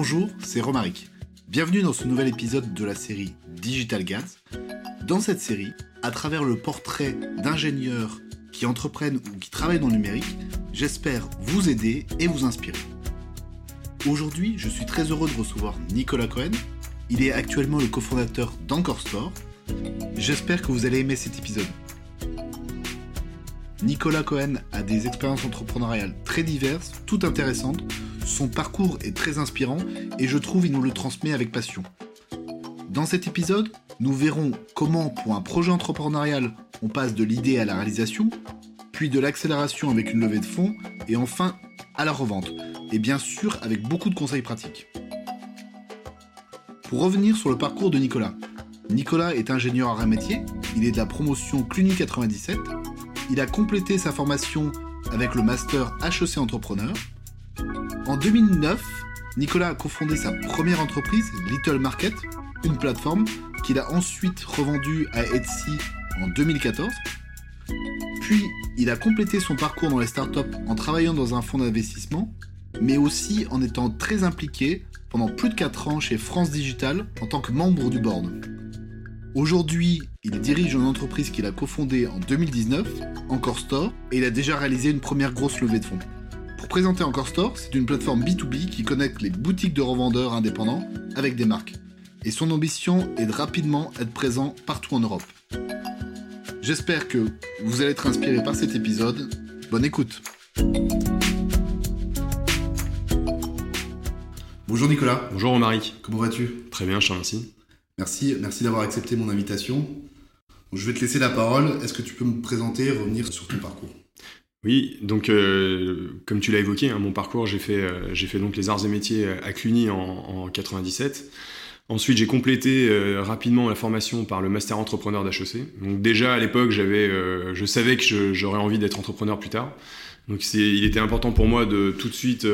Bonjour, c'est Romaric. Bienvenue dans ce nouvel épisode de la série Digital Gaz. Dans cette série, à travers le portrait d'ingénieurs qui entreprennent ou qui travaillent dans le numérique, j'espère vous aider et vous inspirer. Aujourd'hui, je suis très heureux de recevoir Nicolas Cohen. Il est actuellement le cofondateur d'Encore Store. J'espère que vous allez aimer cet épisode. Nicolas Cohen a des expériences entrepreneuriales très diverses, toutes intéressantes. Son parcours est très inspirant et je trouve il nous le transmet avec passion. Dans cet épisode, nous verrons comment pour un projet entrepreneurial on passe de l'idée à la réalisation, puis de l'accélération avec une levée de fonds et enfin à la revente. Et bien sûr avec beaucoup de conseils pratiques. Pour revenir sur le parcours de Nicolas. Nicolas est ingénieur à métier, il est de la promotion CLUNY 97 il a complété sa formation avec le master HEC Entrepreneur. En 2009, Nicolas a cofondé sa première entreprise, Little Market, une plateforme qu'il a ensuite revendue à Etsy en 2014. Puis, il a complété son parcours dans les startups en travaillant dans un fonds d'investissement, mais aussi en étant très impliqué pendant plus de 4 ans chez France Digital en tant que membre du board. Aujourd'hui, il dirige une entreprise qu'il a cofondée en 2019, Encore Store, et il a déjà réalisé une première grosse levée de fonds. Pour présenter Encore Store, c'est une plateforme B2B qui connecte les boutiques de revendeurs indépendants avec des marques. Et son ambition est de rapidement être présent partout en Europe. J'espère que vous allez être inspiré par cet épisode. Bonne écoute. Bonjour Nicolas. Bonjour Romaric. Comment vas-tu? Très bien, je te remercie. Merci, merci d'avoir accepté mon invitation. je vais te laisser la parole. Est-ce que tu peux me présenter et revenir sur ton parcours? Oui, donc euh, comme tu l'as évoqué, hein, mon parcours, j'ai fait, euh, j'ai fait donc les arts et métiers à Cluny en, en 97. Ensuite, j'ai complété euh, rapidement la formation par le master entrepreneur d'HEC. Donc déjà à l'époque, j'avais, je savais que j'aurais envie d'être entrepreneur plus tard. Donc il était important pour moi de tout de suite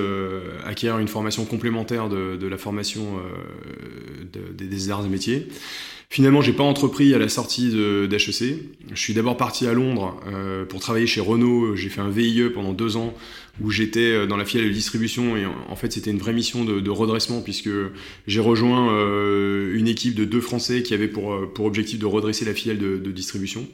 acquérir une formation complémentaire de, la formation des arts et métiers. Finalement, j'ai pas entrepris à la sortie d'HEC. Je suis d'abord parti à Londres euh, pour travailler chez Renault. J'ai fait un VIE pendant deux ans où j'étais euh, dans la filiale de distribution et en fait c'était une vraie mission de, de redressement puisque j'ai rejoint euh, une équipe de deux Français qui avait pour, pour objectif de redresser la filiale de, de, distribution.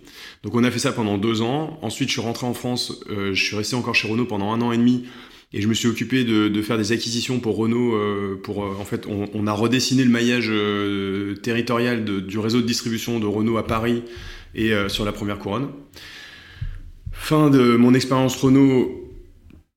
Donc on a fait ça pendant deux ans. Ensuite je suis rentré en France. je suis resté encore chez Renault pendant un an et demi et je me suis occupé de, faire des acquisitions pour Renault. Euh, pour euh, en fait, on, a redessiné le maillage euh, territorial du réseau de distribution de Renault à Paris et sur la première couronne. Fin de mon expérience Renault,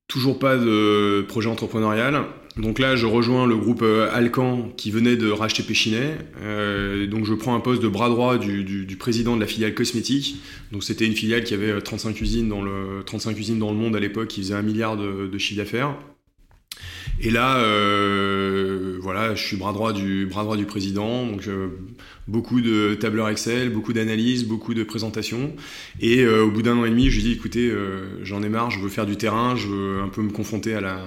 toujours pas de projet entrepreneurial. Donc là, je rejoins le groupe euh, Alcan qui venait de racheter Péchinet. Euh, donc je prends un poste de bras droit du, président de la filiale cosmétique. Donc c'était une filiale qui avait 35 usines dans le, 35 usines dans le monde à l'époque, qui faisait un milliard de, de chiffre d'affaires. Et là, euh, voilà, je suis bras droit du bras droit du président, donc euh, beaucoup de tableurs Excel, beaucoup d'analyses, beaucoup de présentations. Et euh, au bout d'un an et demi, je lui dis écoutez, euh, j'en ai marre, je veux faire du terrain, je veux un peu me confronter à la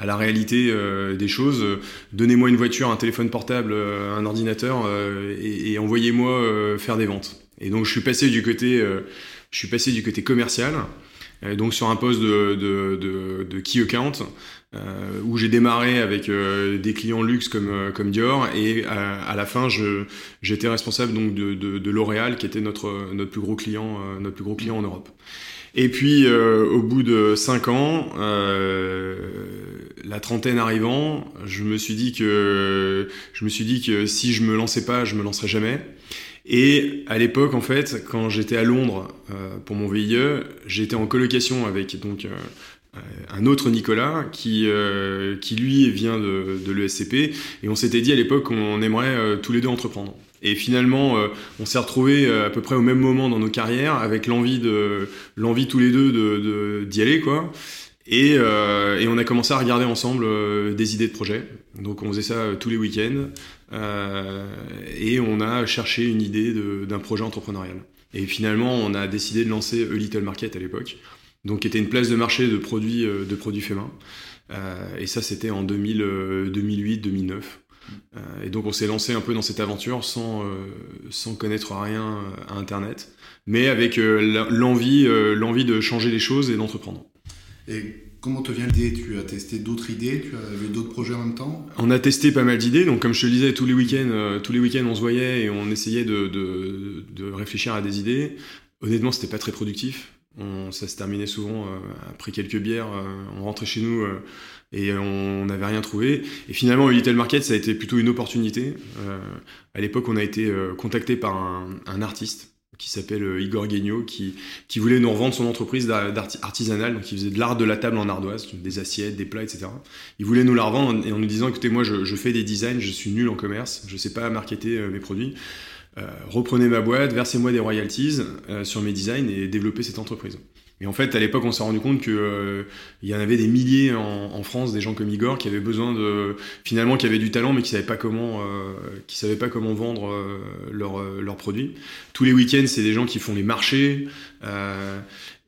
à la réalité euh, des choses. Donnez-moi une voiture, un téléphone portable, un ordinateur, et, et envoyez-moi faire des ventes. Et donc je suis passé du côté, je suis passé du côté commercial. Donc sur un poste de, de, de, de key account, euh, où j'ai démarré avec euh, des clients luxe comme, euh, comme Dior et à, la fin j'étais responsable donc de, de, de L'Oréal qui était notre, notre plus gros client notre plus gros client en Europe. Et puis au bout de cinq ans, la trentaine arrivant, je me suis dit que je me suis dit que si je me lançais pas, je me lancerais jamais. Et à l'époque, en fait, quand j'étais à Londres pour mon VIE, j'étais en colocation avec donc euh, un autre Nicolas qui, euh, qui lui vient de, de l'ESCP et on s'était dit à l'époque qu'on aimerait euh, tous les deux entreprendre. Et finalement, on s'est retrouvés à peu près au même moment dans nos carrières avec l'envie de l'envie tous les deux de d'y aller quoi. Et, et, on a commencé à regarder ensemble des idées de projets. Donc on faisait ça tous les week-ends et on a cherché une idée d'un projet entrepreneurial. Et finalement, on a décidé de lancer A Little Market à l'époque donc qui était une place de marché de produits, euh, de produits faits main. Euh, et ça, c'était en 2008, 2009. Euh, et donc on s'est lancé un peu dans cette aventure sans, connaître rien à Internet, mais avec l'envie, l'envie de changer les choses et d'entreprendre. Comment te vient l'idée? Tu as testé d'autres idées? Tu as vu d'autres projets en même temps? On a testé pas mal d'idées. Donc, comme je te le disais, tous les week-ends, les week-ends, on se voyait et on essayait de, réfléchir à des idées. Honnêtement, c'était pas très productif. Ça se terminait souvent après quelques bières. on rentrait chez nous et on n'avait rien trouvé. Et finalement, le Little Market, ça a été plutôt une opportunité. Euh, à l'époque, on a été euh, contacté par un artiste qui s'appelle euh, Igor Guignot, qui, qui voulait nous revendre son entreprise artisanale, donc il faisait de l'art de la table en ardoise, des assiettes, des plats, etc. Il voulait nous la revendre et en nous disant, écoutez, moi je, je fais des designs, je suis nul en commerce, je sais pas marketer mes produits, euh, reprenez ma boîte, versez-moi des royalties euh, sur mes designs et développez cette entreprise. Et en fait, à l'époque, on s'est rendu compte que euh, y en avait des milliers en, France, des gens comme Igor, qui avaient besoin de, finalement, qui avaient du talent, mais qui savaient pas comment, euh, savaient pas comment vendre euh, leurs produits. Tous les week-ends, c'est des gens qui font les marchés.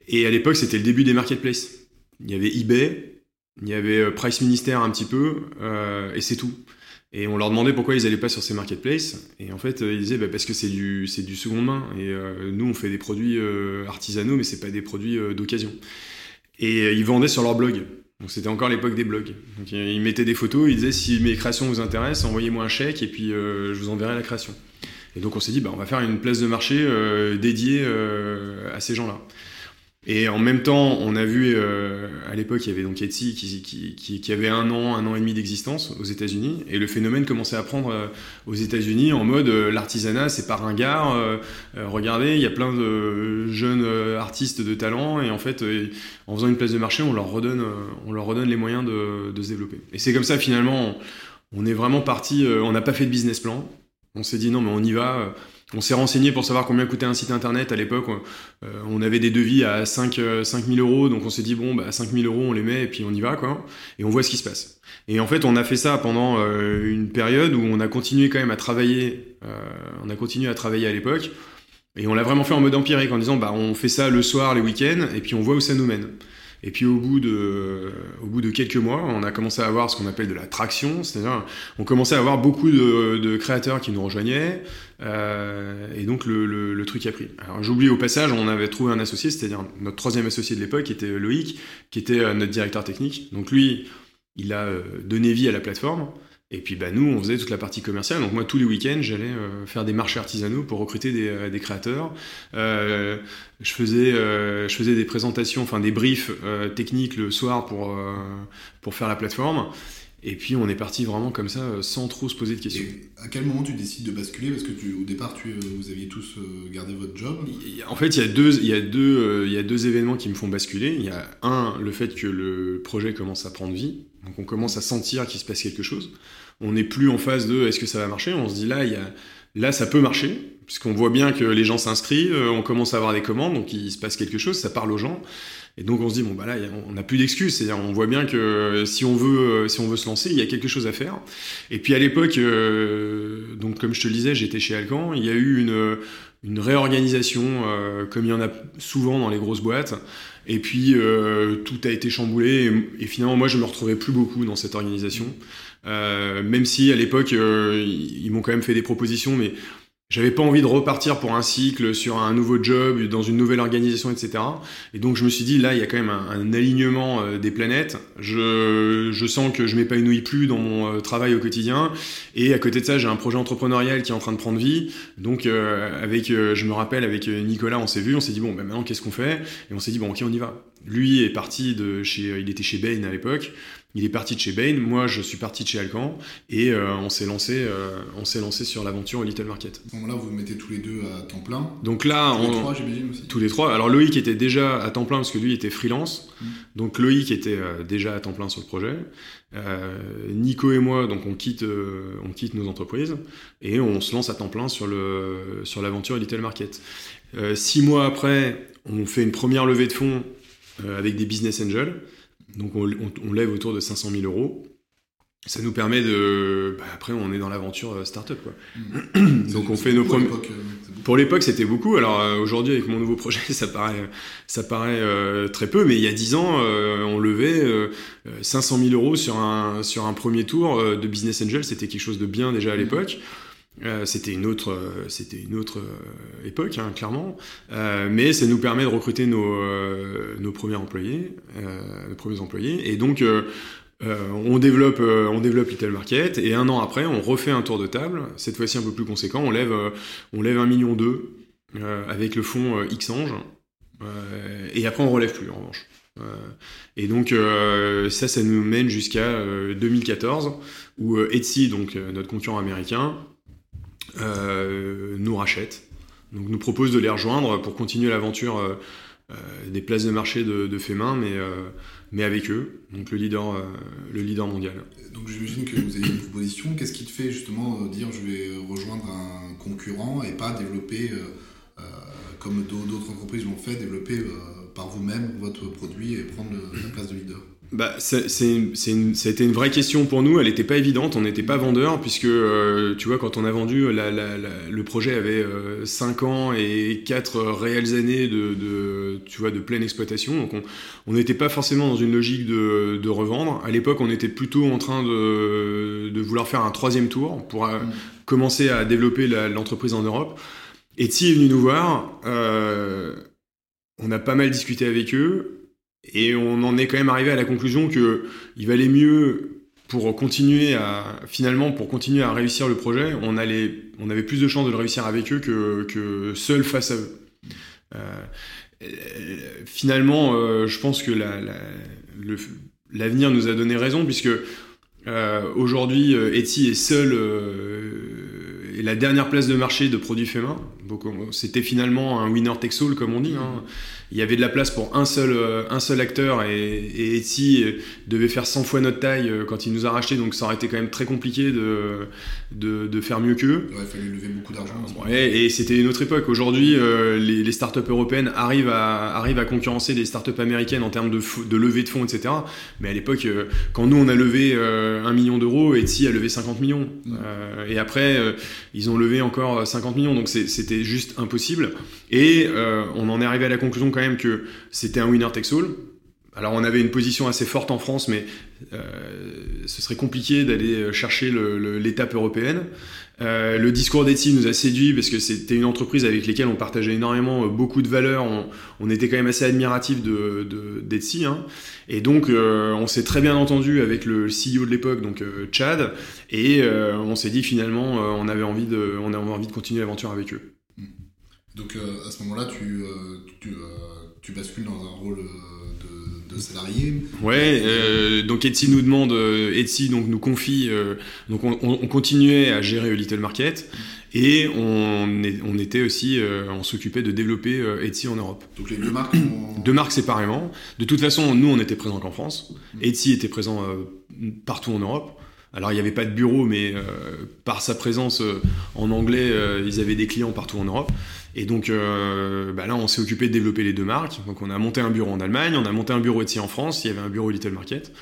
et à l'époque, c'était le début des marketplaces. Il y avait eBay, il y avait Price Minister un petit peu, et c'est tout. Et on leur demandait pourquoi ils allaient pas sur ces marketplaces. Et en fait, ils disaient bah, parce que c'est du, c'est du seconde main. Et euh, nous, on fait des produits euh, artisanaux, mais c'est pas des produits euh, d'occasion. Et ils vendaient sur leur blog. Donc c'était encore l'époque des blogs. Donc ils mettaient des photos, ils disaient si mes créations vous intéressent, envoyez-moi un chèque et puis je vous enverrai la création. Et donc on s'est dit bah, on va faire une place de marché dédiée à ces gens-là. Et en même temps, on a vu euh, à l'époque, il y avait donc Etsy qui, qui, qui, avait un an, un an et demi d'existence aux États-Unis, et le phénomène commençait à prendre euh, aux États-Unis en mode euh, l'artisanat, c'est pas ringard. regardez, il y a plein de jeunes artistes de talent, et en fait, en faisant une place de marché, on leur redonne, on leur redonne les moyens de, de se développer. Et c'est comme ça finalement, on est vraiment parti. on n'a pas fait de business plan. On s'est dit non, mais on y va. On s'est renseigné pour savoir combien coûtait un site internet à l'époque. Euh, on avait des devis à 5, 000 euh, euros, donc on s'est dit bon, bah, 5 000 euros, on les met et puis on y va, quoi. Et on voit ce qui se passe. Et en fait, on a fait ça pendant euh, une période où on a continué quand même à travailler. on a continué à travailler à l'époque. Et on l'a vraiment fait en mode empirique, en disant bah, on fait ça le soir, les week-ends, et puis on voit où ça nous mène. Et puis au bout de, au bout de quelques mois, on a commencé à avoir ce qu'on appelle de la traction, c'est-à-dire on commençait à avoir beaucoup de, de créateurs qui nous rejoignaient, euh, et donc le, le, le, truc a pris. Alors j'oublie au passage, on avait trouvé un associé, c'est-à-dire notre troisième associé de l'époque, qui était Loïc, qui était euh, notre directeur technique. Donc lui, il a euh, donné vie à la plateforme. Et puis bah, nous, on faisait toute la partie commerciale. Donc moi, tous les week-ends, j'allais euh, faire des marchés artisanaux pour recruter des, euh, des créateurs. Euh, je, faisais, je faisais des présentations, enfin des briefs techniques le soir pour, pour faire la plateforme. Et puis on est parti vraiment comme ça, sans trop se poser de questions. Et à quel moment tu décides de basculer? Parce que tu, au départ, tu, vous aviez tous gardé votre job. En fait, il y, a deux, il, y a deux, il y a deux événements qui me font basculer. Il y a un, le fait que le projet commence à prendre vie. Donc on commence à sentir qu'il se passe quelque chose. On n'est plus en phase de est-ce que ça va marcher? On se dit là, il y a, là ça peut marcher, puisqu'on voit bien que les gens s'inscrivent, euh, on commence à avoir des commandes, donc il se passe quelque chose, ça parle aux gens. Et donc on se dit bon bah là on n'a plus d'excuses, c'est-à-dire on voit bien que si on veut euh, si on veut se lancer, il y a quelque chose à faire. Et puis à l'époque, euh, donc comme je te le disais, j'étais chez Alcan, il y a eu une une réorganisation comme il y en a souvent dans les grosses boîtes. Et puis euh, tout a été chamboulé et, finalement moi je me retrouvais plus beaucoup dans cette organisation. Euh, même si à l'époque euh, ils m'ont quand même fait des propositions, mais j'avais pas envie de repartir pour un cycle sur un nouveau job, dans une nouvelle organisation, etc. Et donc je me suis dit, là, il y a quand même un, alignement euh, des planètes. Je, je, sens que je m'épanouis plus dans mon euh, travail au quotidien. Et à côté de ça, j'ai un projet entrepreneurial qui est en train de prendre vie. Donc euh, avec, je me rappelle, avec Nicolas, on s'est vu, on s'est dit, bon, ben maintenant, qu'est-ce qu'on fait? Et on s'est dit, bon, ok, on y va. Lui est parti de chez, il était chez Bain à l'époque. Il est parti de chez Bain, moi je suis parti de chez Alcan et euh, on s'est lancé, euh, on s'est lancé sur l'aventure Little Market. Donc là, vous mettez tous les deux à temps plein. Donc là, tous les trois, j'imagine aussi. Tous les trois. Alors Loïc était déjà à temps plein parce que lui était freelance. Mm. Donc Loïc était euh, déjà à temps plein sur le projet. Nico et moi, donc on quitte, on quitte nos entreprises et on se lance à temps plein sur le sur l'aventure Little Market. six mois après, on fait une première levée de fonds avec des business angels. Donc on, lève autour de 500 000 euros. Ça nous permet de. Bah, après, on est dans l'aventure euh, startup. Quoi. Mmh. Donc on fait nos premiers. Pour l'époque, c'était beaucoup. Alors euh, aujourd'hui, avec mon nouveau projet, ça paraît, ça paraît euh, très peu, mais il y a 10 ans, on levait 500 000 euros sur un, sur un premier tour de Business Angel. C'était quelque chose de bien déjà à mmh. L'époque. c'était une autre, c'était une autre époque, hein, clairement. mais ça nous permet de recruter nos, premiers employés, nos premiers employés. Et donc, on développe, on développe Little Market. Et un an après, on refait un tour de table. Cette fois-ci un peu plus conséquent. On lève, on lève un million deux avec le fonds Xange. et après, on relève plus en revanche. Euh, et donc euh, ça, ça nous mène jusqu'à 2014 euh, où Etsy, donc notre concurrent américain, nous rachète. Donc nous propose de les rejoindre pour continuer l'aventure des places de marché de, de fait main, mais, mais avec eux, donc le leader, le leader mondial. Donc j'imagine que vous avez une proposition. Qu'est-ce qui te fait justement dire je vais rejoindre un concurrent et pas développer, comme d'autres entreprises l'ont fait, développer par vous-même votre produit et prendre la place de leader? Bah, c'est, c'est, ça a été une vraie question pour nous. Elle n'était pas évidente. On n'était pas vendeur puisque, euh, tu vois, quand on a vendu, la, la, le projet avait 5 euh, ans et 4 réelles années de, de, tu vois, de pleine exploitation. Donc, on n'était pas forcément dans une logique de, de revendre. À l'époque, on était plutôt en train de, de vouloir faire un troisième tour pour euh, mm. commencer à développer l'entreprise en Europe. Etsy est venu nous voir. Euh, on a pas mal discuté avec eux et on en est quand même arrivé à la conclusion que il valait mieux pour continuer à finalement pour continuer à réussir le projet, on avait plus de chances de le réussir avec eux que, que seul face à eux. Euh, finalement, euh, je pense que l'avenir nous a donné raison puisque euh, aujourd'hui Etsy est seul et la dernière place de marché de produits faits main. C'était finalement un winner takes all, comme on dit. Hein. Il y avait de la place pour un seul, euh, un seul acteur et, et Etsy devait faire 100 fois notre taille euh, quand il nous a racheté, donc ça aurait été quand même très compliqué de, de, de faire mieux qu'eux. il fallait lever beaucoup d'argent. Ouais, et c'était une autre époque. Aujourd'hui, euh, les, les, startups européennes arrivent à, arrivent à concurrencer les startups américaines en termes de, de levée de fonds, etc. Mais à l'époque, quand nous on a levé un million d'euros, Etsy a levé 50 millions. Et après, ils ont levé encore 50 millions, donc c'était juste impossible. Et on en est arrivé à la conclusion quand même que c'était un winner takes all. Alors on avait une position assez forte en France, mais euh, ce serait compliqué d'aller chercher l'étape européenne. Euh, le discours d'Etsy nous a séduit parce que c'était une entreprise avec laquelle on partageait énormément euh, beaucoup de valeurs. On, était quand même assez admiratif de, d'Etsy. Hein. Et donc on s'est très bien entendu avec le CEO de l'époque, donc Chad, et on s'est dit finalement on avait envie de, on avait envie de continuer l'aventure avec eux. Donc à ce moment-là, tu, tu tu bascules dans un rôle euh, de, de salarié. Ouais, euh, donc Etsy nous demande, euh, Etsy donc nous confie, donc on, on, continuait à gérer Little Market et on, est, on était aussi, on s'occupait de développer Etsy en Europe. Donc les deux marques Deux marques séparément. De toute façon, nous on était présents qu'en France. Mm. Etsy était présent partout en Europe. Alors il n'y avait pas de bureau, mais par sa présence en anglais, ils avaient des clients partout en Europe. Et donc euh, bah là, on s'est occupé de développer les deux marques. Donc on a monté un bureau en Allemagne, on a monté un bureau Etsy en France, il y avait un bureau Little Market.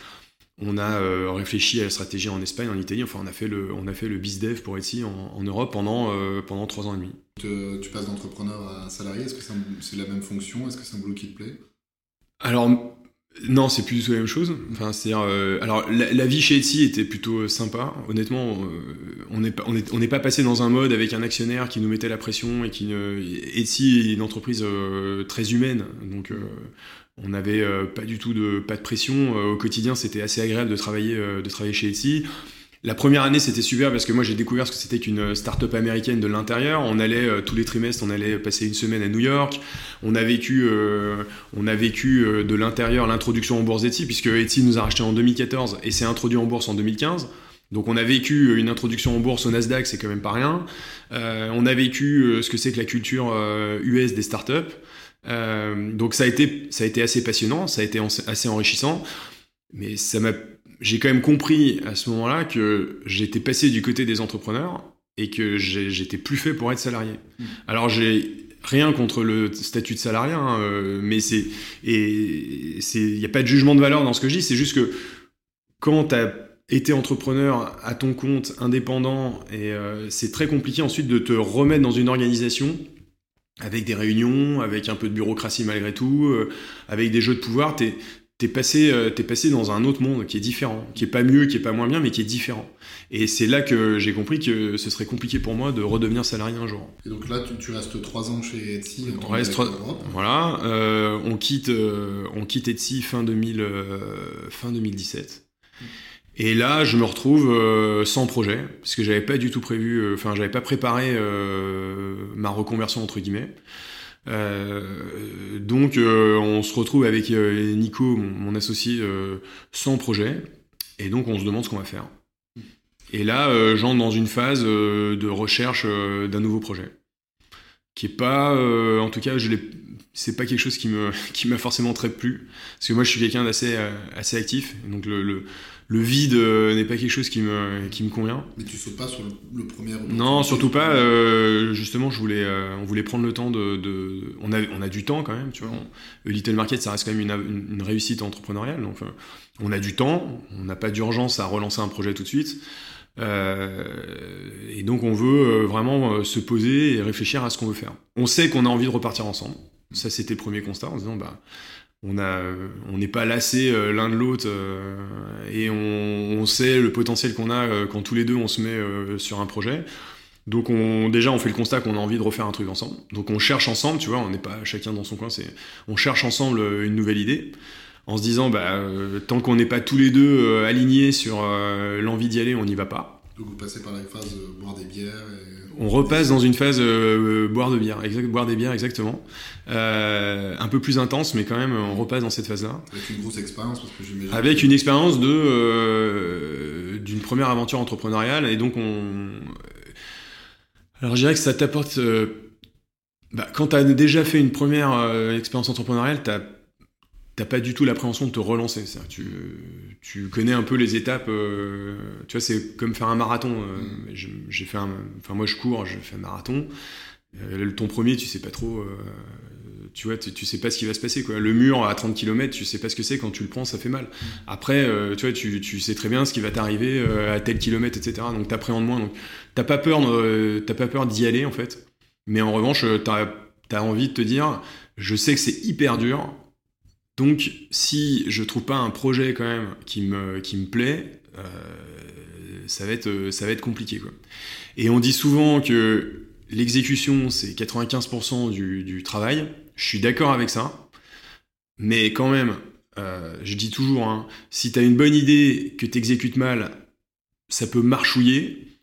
On a euh, réfléchi à la stratégie en Espagne, en Italie. Enfin, on a fait le, on a fait le BizDev pour Etsy en, Europe pendant euh, pendant trois ans et demi. tu passes d'entrepreneur à salarié. Est-ce que c'est la même fonction? Est-ce que c'est un boulot qui te plaît? Alors non, c'est plus du tout la même chose. Enfin, c'est euh, alors la, vie chez Etsy était plutôt euh, sympa. Honnêtement, euh, on n'est pas on n'est pas passé dans un mode avec un actionnaire qui nous mettait la pression et qui Etsy est une entreprise très humaine, donc on n'avait pas du tout de pas de pression au quotidien. C'était assez agréable de travailler de travailler chez Etsy. La première année, c'était super parce que moi, j'ai découvert ce que c'était qu'une start-up américaine de l'intérieur. On allait euh, tous les trimestres, on allait passer une semaine à New York. On a vécu, euh, on a vécu euh, de l'intérieur l'introduction en bourse Etsy puisque Etsy nous a racheté en 2014 et s'est introduit en bourse en 2015. Donc on a vécu une introduction en bourse au Nasdaq, c'est quand même pas rien. on a vécu ce que c'est que la culture US des startups. donc ça a été, ça a été assez passionnant, ça a été assez enrichissant, mais ça m'a j'ai quand même compris à ce moment-là que j'étais passé du côté des entrepreneurs et que j'étais plus fait pour être salarié. Mmh. Alors j'ai rien contre le statut de salarié, hein, euh, mais c'est et c'est il n'y a pas de jugement de valeur dans ce que je dis. C'est juste que quand tu as été entrepreneur à ton compte, indépendant, et euh, c'est très compliqué ensuite de te remettre dans une organisation avec des réunions, avec un peu de bureaucratie malgré tout, euh, avec des jeux de pouvoir. T'es t'es passé, euh, t'es passé dans un autre monde qui est différent, qui est pas mieux, qui est pas moins bien, mais qui est différent. Et c'est là que j'ai compris que ce serait compliqué pour moi de redevenir salarié un jour. Et donc là, tu, tu restes trois ans chez Etsy. On reste que trois- Europe. Voilà, euh, on quitte, euh, on quitte Etsy fin 2000, euh, fin 2017. Et là, je me retrouve euh, sans projet, parce que j'avais pas du tout prévu, euh, enfin, j'avais pas préparé euh, ma reconversion entre guillemets. Euh, donc, euh, on se retrouve avec euh, Nico, mon, associé, sans projet, et donc on se demande ce qu'on va faire. Et là, j'entre dans une phase de recherche d'un nouveau projet, qui est pas, en tout cas, je c'est pas quelque chose qui me, qui m'a forcément très plu, parce que moi, je suis quelqu'un d'assez, assez actif, donc le, le vide euh, n'est pas quelque chose qui me, qui me convient. Mais tu sautes pas sur le, le premier. Non, surtout pas. euh, justement, je voulais, euh, on voulait prendre le temps de, de- on a, on a du temps quand même, tu vois. On- Little Market, ça reste quand même une, une- une réussite entrepreneuriale, donc on a du temps, on n'a pas d'urgence à relancer un projet tout de suite, et donc on veut vraiment se poser et réfléchir à ce qu'on veut faire. On sait qu'on a envie de repartir ensemble. Ça, c'était le premier constat en se disant, bah, on a, on n'est pas lassés euh, l'un de l'autre euh, et on, sait le potentiel qu'on a euh, quand tous les deux on se met euh, sur un projet. Donc on, déjà on fait le constat qu'on a envie de refaire un truc ensemble. Donc on cherche ensemble, tu vois, on n'est pas chacun dans son coin, c'est on cherche ensemble euh, une nouvelle idée en se disant bah euh, tant qu'on n'est pas tous les deux euh, alignés sur euh, l'envie d'y aller, on n'y va pas. Donc vous passez par la phase euh, boire des bières. Et... On repasse dans une phase euh, boire de bière, exact, boire des bières exactement, Euh, un peu plus intense, mais quand même on repasse dans cette phase-là. Avec une grosse expérience parce que j'imagine. Avec une expérience de euh, d'une première aventure entrepreneuriale et donc on alors je dirais que ça t'apporte euh, bah, quand t'as déjà fait une première euh, expérience entrepreneuriale t'as t'as pas du tout l'appréhension de te relancer ça tu tu connais un peu les étapes euh, tu vois c'est comme faire un marathon euh, j'ai j'ai fait un enfin moi je cours je fais un marathon Euh, ton premier tu sais pas trop euh, tu vois, tu, tu sais pas ce qui va se passer. Quoi. Le mur à 30 km, tu sais pas ce que c'est. Quand tu le prends, ça fait mal. Après, euh, tu vois, tu, tu sais très bien ce qui va t'arriver à tel kilomètre, etc. Donc t'appréhendes moins. Donc t'as pas peur, t'as pas peur d'y aller en fait. Mais en revanche, t'as as envie de te dire, je sais que c'est hyper dur. Donc si je trouve pas un projet quand même qui me plaît, euh, ça va être compliqué. Et on dit souvent que l'exécution c'est 95% du, travail. Je suis d'accord avec ça, mais quand même, euh, je dis toujours, hein, si t'as une bonne idée que t'exécutes mal, ça peut marchouiller.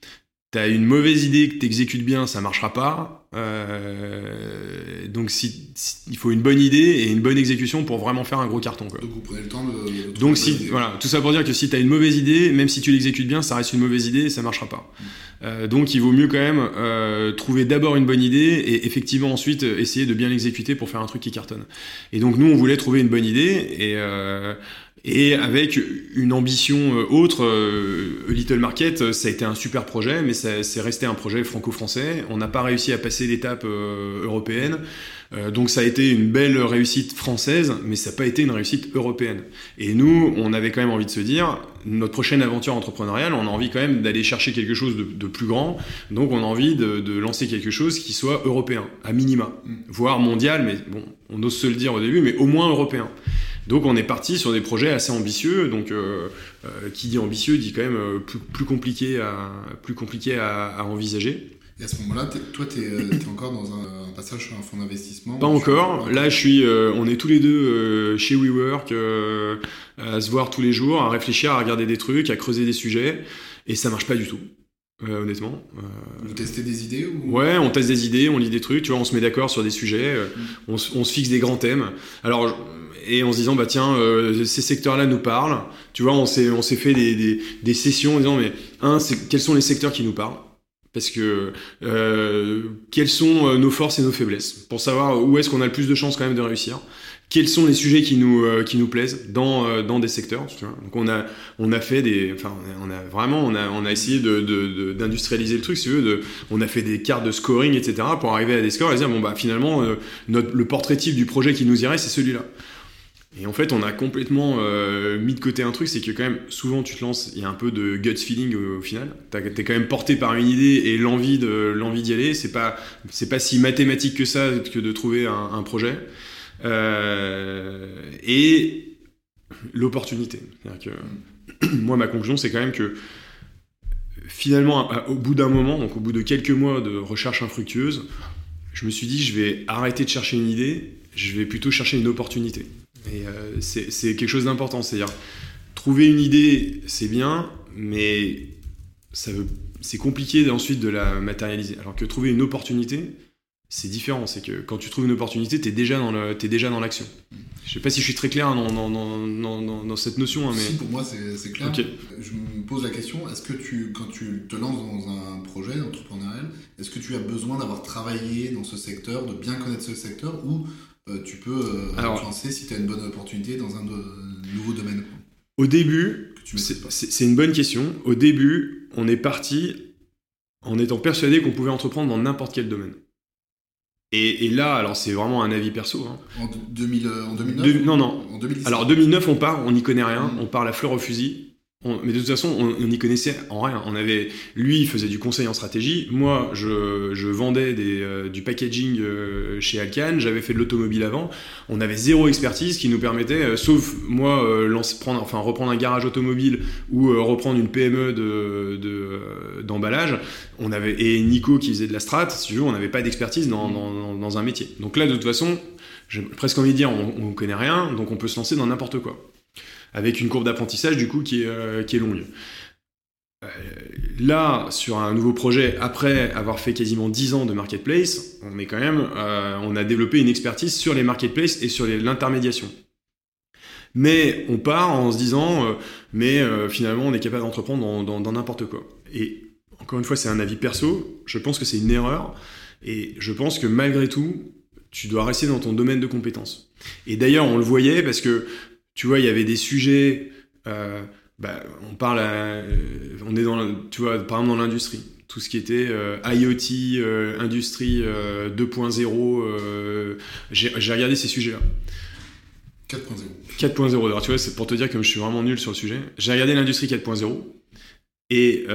T'as une mauvaise idée que t'exécutes bien, ça marchera pas. Euh, donc si, si- il faut une bonne idée et une bonne exécution pour vraiment faire un gros carton. Quoi. Donc vous prenez le temps de. Donc si voilà, tout ça pour dire que si tu as une mauvaise idée, même si tu l'exécutes bien, ça reste une mauvaise idée et ça marchera pas. Euh, donc il vaut mieux quand même euh, trouver d'abord une bonne idée et effectivement ensuite essayer de bien l'exécuter pour faire un truc qui cartonne. Et donc nous on voulait trouver une bonne idée et et avec une ambition euh, autre, euh, Little Market, euh, ça a été un super projet, mais ça- c'est resté un projet franco-français. On n'a pas réussi à passer l'étape européenne. Donc ça a été une belle réussite française, mais ça n'a pas été une réussite européenne. Et nous, on avait quand même envie de se dire, notre prochaine aventure entrepreneuriale, on a envie quand même d'aller chercher quelque chose de, de plus grand. Donc on a envie de, de lancer quelque chose qui soit européen, à minima, Mm. voire mondial, mais bon, on ose se le dire au début, mais au moins européen. Donc on est parti sur des projets assez ambitieux. Donc euh, euh, qui dit ambitieux dit quand même euh, plus, plus compliqué à plus compliqué à, à envisager. Et à ce moment-là, toi, tu es, encore dans un, un passage sur un fonds d'investissement? Pas encore. Là, je suis. euh, on est tous les deux euh, chez WeWork euh, à se voir tous les jours, à réfléchir, à regarder des trucs, à creuser des sujets, et ça marche pas du tout. Euh, honnêtement. Euh, Vous testez des idées ou... Ouais, on teste des idées, on lit des trucs, tu vois, on se met d'accord sur des sujets, euh, Mm. on, se- on se fixe des grands thèmes. Alors, et en se disant, bah tiens, euh, ces secteurs-là nous parlent. Tu vois, on s'est, on s'est fait des, des, des sessions en disant, mais un, c'est, quels sont les secteurs qui nous parlent? Parce que euh, quelles sont nos forces et nos faiblesses? Pour savoir où est-ce qu'on a le plus de chances quand même de réussir. Quels sont les sujets qui nous, euh, qui nous plaisent dans, euh, dans des secteurs Donc on a, on a fait des, enfin on a, vraiment, on a, on a essayé de, de- d'industrialiser le truc, si tu veux, de, on a fait des cartes de scoring, etc., pour arriver à des scores et dire bon bah finalement euh, notre, le portrait type du projet qui nous irait, c'est celui-là. Et en fait, on a complètement mis de côté un truc, c'est que quand même souvent tu te lances, il y a un peu de gut feeling au, au final. T'es quand même porté par une idée et l'envie de d'y aller. C'est pas pas si mathématique que ça que de trouver un projet. Euh, et l'opportunité. moi, ma conclusion, c'est quand même que finalement, au bout d'un moment, donc au bout de quelques mois de recherche infructueuse, je me suis dit, je vais arrêter de chercher une idée, je vais plutôt chercher une opportunité. Et euh, c'est quelque chose d'important. C'est-à-dire, trouver une idée, c'est bien, mais c'est compliqué ensuite de la matérialiser. Alors que trouver une opportunité, c'est différent. C'est que quand tu trouves une opportunité, tu es déjà dans l'action. Je sais pas si je suis très clair dans, dans, cette notion. Hein, mais... Si, pour moi, c'est clair. Je me pose la question, est-ce que tu, quand tu te lances dans un projet entrepreneurial, est-ce que tu as besoin d'avoir travaillé dans ce secteur, de bien connaître ce secteur, ou euh, tu peux euh, lancer si tu as une bonne opportunité dans un nouveau domaine? Au début, c'est une bonne question. Au début, on est parti en étant persuadé qu'on pouvait entreprendre dans n'importe quel domaine. Et, là, alors c'est vraiment un avis perso. Hein. En, 2000, euh, en 2009 Non, non. En 2010. Alors 2009, on part, on n'y connaît rien, mm. on part la fleur au fusil mais de toute façon, on n'y connaissait en rien. On avait, lui, il faisait du conseil en stratégie. Moi, je, vendais euh, du packaging euh, chez Alcan. J'avais fait de l'automobile avant. On avait zéro expertise qui nous permettait, euh, sauf moi, prendre, enfin, reprendre un garage automobile ou reprendre une PME de, d'emballage. on avait et Nico qui faisait de la strat. Si tu veux, on n'avait pas d'expertise dans, dans, dans, un métier. Donc là, de toute façon, j'ai presque envie de dire, on ne connaît rien, donc on peut se lancer dans n'importe quoi avec une courbe d'apprentissage du coup qui est, euh, longue. Euh, là, sur un nouveau projet, après avoir fait quasiment 10 ans de marketplace, on est quand même, euh, on a développé une expertise sur les marketplaces et sur l'intermédiation. Mais on part en se disant, mais finalement, on est capable d'entreprendre dans n'importe quoi. Et encore une fois, c'est un avis perso. Je pense que c'est une erreur. Et je pense que malgré tout, tu dois rester dans ton domaine de compétences. Et d'ailleurs, on le voyait parce que tu vois, il y avait des sujets. Euh, bah, on parle, on est dans, tu vois, par exemple dans l'industrie, tout ce qui était euh, IoT, euh, industrie 2.0. j'ai regardé ces sujets-là. 4.0. 4.0. Alors tu vois, c'est pour te dire que je suis vraiment nul sur le sujet. J'ai regardé l'industrie 4.0 et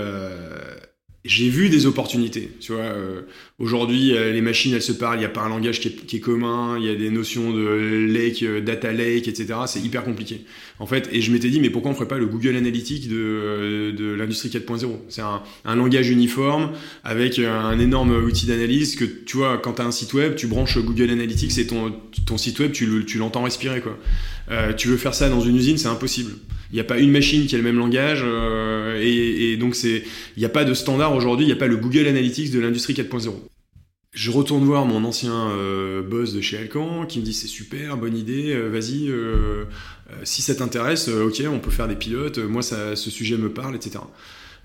j'ai vu des opportunités. Tu vois, euh, aujourd'hui, euh, les machines, elles se parlent. Il n'y a pas un langage qui est, commun. Il y a des notions de lake, euh, data lake, etc. C'est hyper compliqué. En fait, et je m'étais dit, mais pourquoi on ferait pas le Google Analytics de, de l'industrie 4.0 C'est un, un, langage uniforme avec un énorme outil d'analyse que tu vois, quand tu as un site web, tu branches Google Analytics et ton, ton site web, tu, tu l'entends respirer, tu veux faire ça dans une usine, c'est impossible. Il n'y a pas une machine qui a le même langage et, et, donc c'est, il n'y a pas de standard aujourd'hui, il n'y a pas le Google Analytics de l'industrie 4.0. Je retourne voir mon ancien euh, boss de chez Alcan qui me dit c'est super, bonne idée, euh, vas-y, euh, si ça t'intéresse, ok, on peut faire des pilotes, moi ça, ce sujet me parle, etc.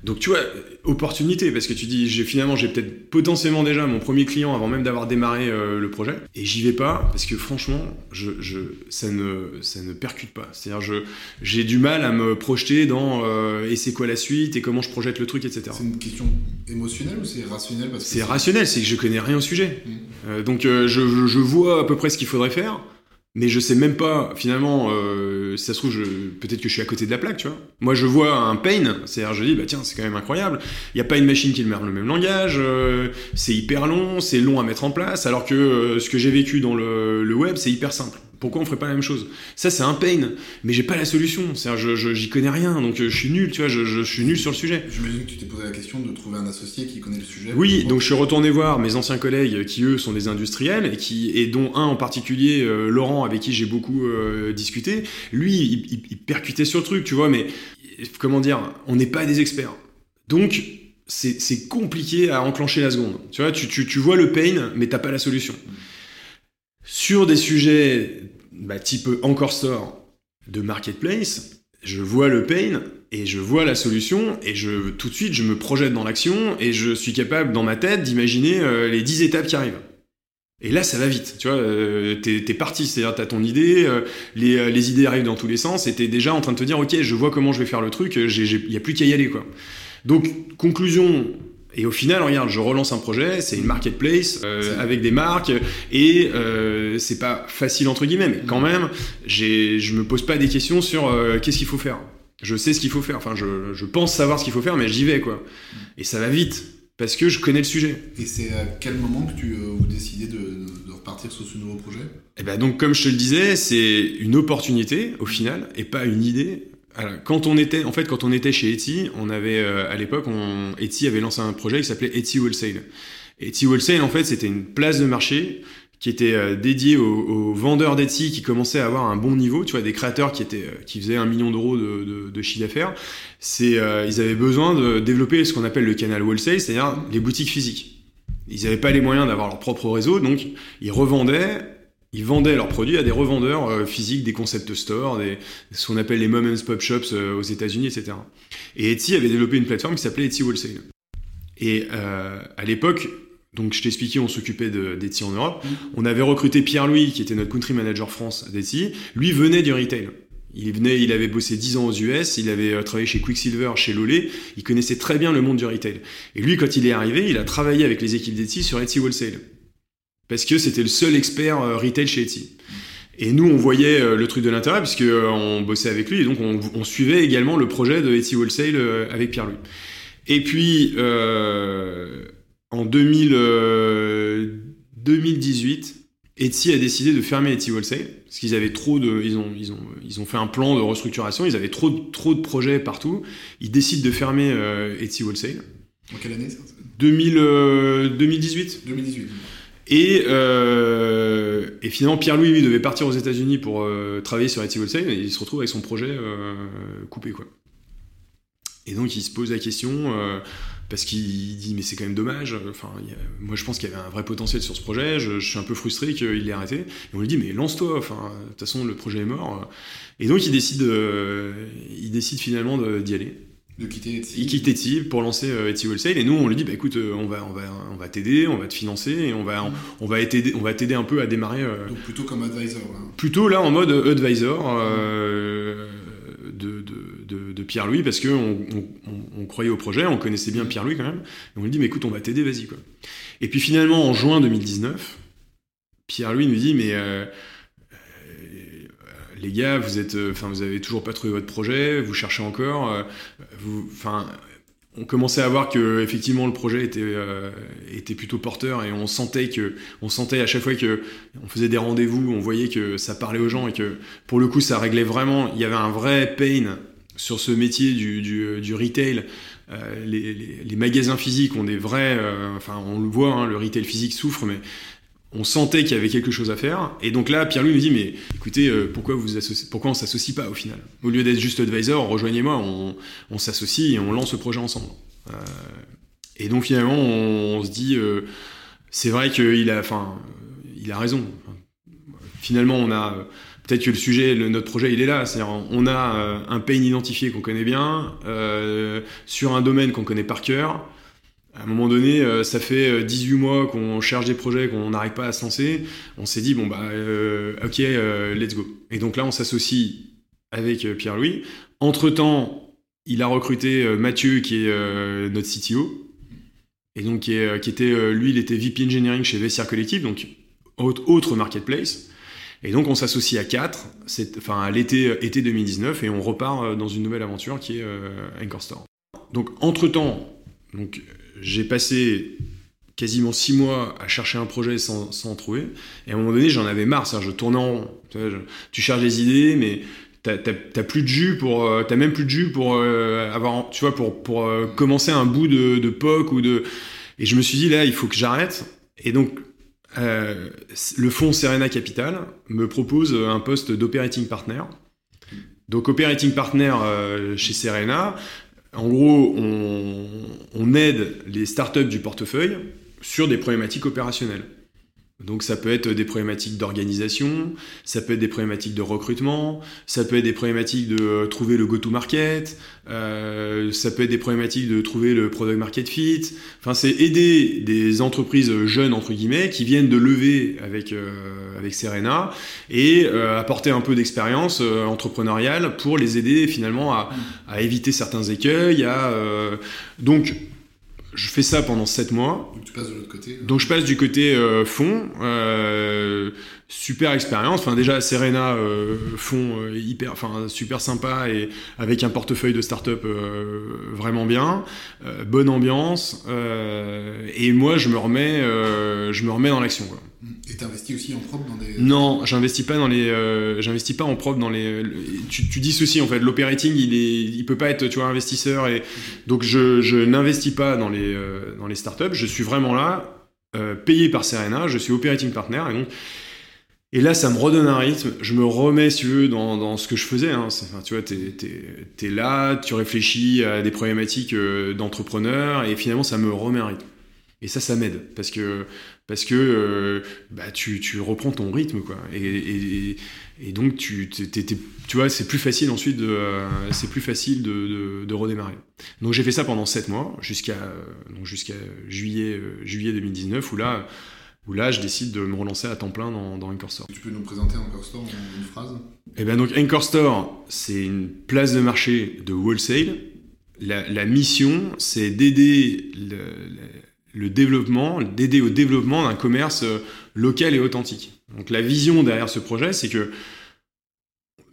Donc tu vois, opportunité, parce que tu dis, j'ai finalement, j'ai peut-être potentiellement déjà mon premier client avant même d'avoir démarré euh, le projet, et j'y vais pas, parce que franchement, je, je, ça, ne, ça ne percute pas. C'est-à-dire, j'ai du mal à me projeter dans euh, et c'est quoi la suite, et comment je projette le truc, etc. C'est une question émotionnelle ou c'est rationnel C'est rationnel, c'est que je connais rien au sujet. Mmh. Euh, donc je, je vois à peu près ce qu'il faudrait faire mais je sais même pas finalement euh, si ça se trouve peut-être que je suis à côté de la plaque tu vois. Moi je vois un pain c'est-à-dire je dis bah tiens c'est quand même incroyable. Il n'y a pas une machine qui me le même langage euh, c'est hyper long c'est long à mettre en place alors que euh, ce que j'ai vécu dans le, le web c'est hyper simple pourquoi on ferait pas la même chose? Ça, c'est un pain, mais j'ai pas la solution. C'est-à-dire, je, j'y connais rien, donc euh, je suis nul, tu vois, je, je suis nul sur le sujet. J'imagine que tu t'es posé la question de trouver un associé qui connaît le sujet. Oui, donc je suis retourné voir mes anciens collègues qui, eux, sont des industriels, et, qui, et dont un en particulier, euh, Laurent, avec qui j'ai beaucoup euh, discuté. Lui, il, il, percutait sur le truc, tu vois, mais comment dire, on n'est pas des experts. Donc, c'est compliqué à enclencher la seconde. Tu vois, tu, tu, tu vois le pain, mais t'as pas la solution. Sur des sujets bah, type Encore Store de Marketplace, je vois le pain et je vois la solution et je tout de suite je me projette dans l'action et je suis capable dans ma tête d'imaginer euh, les 10 étapes qui arrivent. Et là, ça va vite, tu vois, euh, t'es, parti, c'est-à-dire t'as ton idée, euh, les, les, idées arrivent dans tous les sens, et t'es déjà en train de te dire, ok, je vois comment je vais faire le truc, il n'y a plus qu'à y aller, quoi. Donc, conclusion, et au final, regarde, je relance un projet, c'est une marketplace euh, avec des marques, et euh, c'est pas facile entre guillemets, mais quand même, je me pose pas des questions sur euh, qu'est-ce qu'il faut faire. Je sais ce qu'il faut faire, enfin, je, je, pense savoir ce qu'il faut faire, mais j'y vais, quoi. Et ça va vite. parce que je connais le sujet. Et c'est à quel moment que tu euh, vous décidez de, de, repartir sur ce nouveau projet? Et eh ben donc comme je te le disais, c'est une opportunité au final et pas une idée. Alors, quand on était, en fait, quand on était chez Etsy, on avait euh, à l'époque, on, Etsy avait lancé un projet qui s'appelait Etsy Wholesale. Etsy Wholesale, en fait, c'était une place de marché qui était euh, dédiée aux, vendeurs d'Etsy qui commençaient à avoir un bon niveau, tu vois, des créateurs qui étaient, euh, qui faisaient un million d'euros de, de, de, chiffre d'affaires. C'est, ils avaient besoin de développer ce qu'on appelle le canal wholesale, c'est-à-dire les boutiques physiques. Ils n'avaient pas les moyens d'avoir leur propre réseau, donc ils revendaient ils vendaient leurs produits à des revendeurs euh, physiques, des concept stores, des, ce qu'on appelle les mom and pop shops euh, aux États-Unis, etc. Et Etsy avait développé une plateforme qui s'appelait Etsy Wholesale. Et euh, à l'époque, donc je t'expliquais, on s'occupait d'Etsy en Europe. Mm. On avait recruté Pierre-Louis, qui était notre country manager France d'Etsy. Lui venait du retail. Il venait, il avait bossé 10 ans aux US, il avait travaillé chez Quicksilver, chez Lolé, il connaissait très bien le monde du retail. Et lui, quand il est arrivé, il a travaillé avec les équipes d'Etsy sur Etsy Wholesale parce que c'était le seul expert euh, retail chez Etsy. Et nous, on voyait euh, le truc de l'intérieur puisque euh, on bossait avec lui et donc on, suivait également le projet de Etsy Wholesale avec Pierre-Louis. Et puis en 2018, Etsy a décidé de fermer Etsy Wholesale parce qu'ils avaient trop de, ils ont, ils ont, ils ont fait un plan de restructuration, ils avaient trop, trop de projets partout. Ils décident de fermer Etsy Wholesale. En quelle année ça? 2018. 2018. Et, euh, et finalement, Pierre-Louis, lui, devait partir aux États-Unis pour euh, travailler sur Etsy Wholesale, et il se retrouve avec son projet euh, coupé, quoi. Et donc, il se pose la question, euh, parce qu'il dit, mais c'est quand même dommage, enfin, moi, je pense qu'il y avait un vrai potentiel sur ce projet, je, suis un peu frustré qu'il l'ait arrêté. Et on lui dit, mais lance-toi, enfin, de toute façon, le projet est mort. Et donc, il décide, il décide finalement d'y aller. De quitter Etsy. Il quitte Etsy pour lancer euh, Etsy Wholesale et nous on lui dit bah écoute euh, on va on va on va t'aider, on va te financer et on va on, va t'aider on va t'aider un peu à démarrer. Euh, Donc plutôt comme advisor. Plutôt là en mode advisor de, de, de, Pierre-Louis parce que on, on, croyait au projet, on connaissait bien Pierre-Louis quand même. Et on lui dit mais écoute on va t'aider vas-y quoi. Et puis finalement en juin 2019 Pierre-Louis nous dit mais les gars, vous êtes, euh, enfin, vous avez toujours pas trouvé votre projet, vous cherchez encore, euh, vous, enfin, on commençait à voir que effectivement le projet était euh, était plutôt porteur et on sentait que on sentait à chaque fois que on faisait des rendez-vous, on voyait que ça parlait aux gens et que pour le coup ça réglait vraiment. Il y avait un vrai pain sur ce métier du, du, du retail. les, magasins physiques ont des vrais, enfin on le voit, hein, le retail physique souffre, mais on sentait qu'il y avait quelque chose à faire. Et donc là, Pierre-Louis nous dit, mais écoutez, euh, pourquoi, vous pourquoi on s'associe pas au final? Au lieu d'être juste advisor, rejoignez-moi, on, s'associe et on lance le projet ensemble. Euh, et donc finalement, on, se dit, euh, c'est vrai qu'il a, enfin, il a raison. Finalement, on a peut-être que le sujet, notre projet, il est là. C'est-à-dire, on a un pain identifié qu'on connaît bien, sur un domaine qu'on connaît par cœur à un moment donné, euh, ça fait 18 euh, mois qu'on cherche des projets, qu'on n'arrive pas à se lancer. On s'est dit, bon, bah, euh, ok, let's go. Et donc là, on s'associe avec Pierre-Louis. Entre-temps, il a recruté Mathieu, qui est notre CTO. Et donc, qui, était, lui, il était VP Engineering chez Vestiaire Collective, donc autre marketplace. Et donc, on s'associe à 4, enfin, à l'été été 2019, et on repart dans une nouvelle aventure qui est Anchor Store. Donc, entre-temps, donc, j'ai passé quasiment six mois à chercher un projet sans, sans trouver. Et à un moment donné, j'en avais marre. Ça, je tournais en rond. Tu, cherches des idées, mais t'as plus de jus pour, euh, t'as même plus de jus pour euh, avoir, tu vois, pour pour euh, commencer un bout de, de POC ou de. Et je me suis dit là, il faut que j'arrête. Et donc, le fonds Serena Capital me propose un poste d'operating partner. Donc, operating partner chez Serena, en gros, on, aide les startups du portefeuille sur des problématiques opérationnelles. Donc ça peut être des problématiques d'organisation, ça peut être des problématiques de recrutement, ça peut être des problématiques de euh, trouver le go-to-market, euh, ça peut être des problématiques de trouver le product market fit. Enfin, c'est aider des entreprises jeunes entre guillemets qui viennent de lever avec euh, avec Serena et apporter un peu d'expérience entrepreneuriale pour les aider finalement à, à éviter certains écueils. À, donc je fais ça pendant 7 mois. Donc tu passes de l'autre côté. Donc je passe du côté euh, fond. Euh, super expérience. Enfin, déjà, Serena euh, font euh, hyper, enfin, super sympa et avec un portefeuille de start-up euh, vraiment bien, bonne ambiance. et moi, je me remets, je me remets dans l'action. Et t'investis aussi en propre dans des. Non, j'investis pas dans les, j'investis pas en propre dans les. Tu, tu dis ceci en fait, l'operating, il est, il peut pas être, tu vois, investisseur et donc je, je n'investis pas dans les, dans les startups. Je suis vraiment là. payé par Serena, je suis operating partner et donc et là, ça me redonne un rythme. Je me remets, si tu veux, dans, dans ce que je faisais. Hein. Tu vois, t'es es, là, tu réfléchis à des problématiques euh, d'entrepreneur, et finalement, ça me remet un rythme. Et ça, ça m'aide parce que parce que euh, bah, tu, tu, reprends ton rythme, quoi. Et, et, et donc, tu, tu vois, c'est plus facile ensuite de euh, c'est plus facile de, de, redémarrer. Donc, j'ai fait ça pendant 7 mois jusqu'à jusqu'à juillet juillet 2019 où là où là, je décide de me relancer à temps plein dans, dans Anchor Store. Tu peux nous présenter Anchor Store en une phrase? Eh bien, donc, Anchor Store, c'est une place de marché de wholesale. La, la mission, c'est d'aider le, le, développement, d'aider au développement d'un commerce euh, local et authentique. Donc, la vision derrière ce projet, c'est que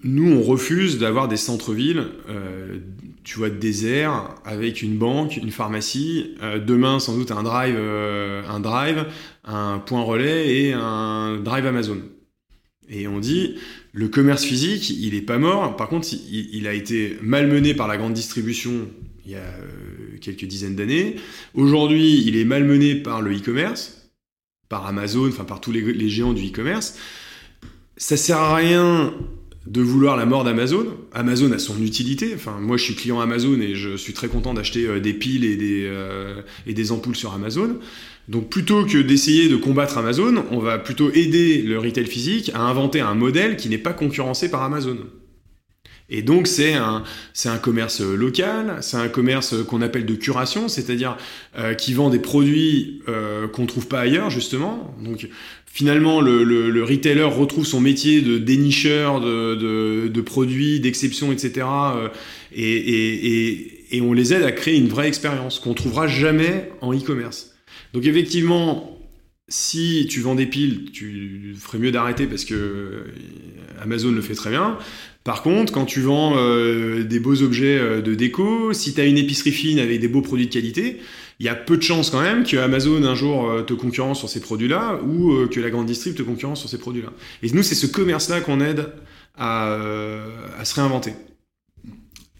nous, on refuse d'avoir des centres-villes, euh, tu vois, déserts, avec une banque, une pharmacie, euh, demain sans doute un drive, euh, un drive, un point relais et un drive Amazon. Et on dit, le commerce physique, il est pas mort. Par contre, il, a été malmené par la grande distribution il y a quelques dizaines d'années. Aujourd'hui, il est malmené par le e-commerce, par Amazon, enfin par tous les, les géants du e-commerce. Ça sert à rien de vouloir la mort d'Amazon. Amazon a son utilité. Enfin, moi, je suis client Amazon et je suis très content d'acheter euh, des piles et des, euh, et des ampoules sur Amazon. Donc, plutôt que d'essayer de combattre Amazon, on va plutôt aider le retail physique à inventer un modèle qui n'est pas concurrencé par Amazon. Et donc c'est un, un commerce local, c'est un commerce qu'on appelle de curation, c'est-à-dire euh, qui vend des produits euh, qu'on trouve pas ailleurs justement. Donc finalement le, le, le, retailer retrouve son métier de dénicheur de, de, de produits, d'exception, etc. Euh, et, et, et, et on les aide à créer une vraie expérience qu'on trouvera jamais en e-commerce. Donc effectivement, si tu vends des piles, tu ferais mieux d'arrêter parce que Amazon le fait très bien. Par contre, quand tu vends euh, des beaux objets euh, de déco, si tu as une épicerie fine avec des beaux produits de qualité, il y a peu de chances quand même que Amazon un jour euh, te concurrence sur ces produits-là ou euh, que la grande distrib te concurrence sur ces produits-là. Et nous, c'est ce commerce-là qu'on aide à, euh, se réinventer.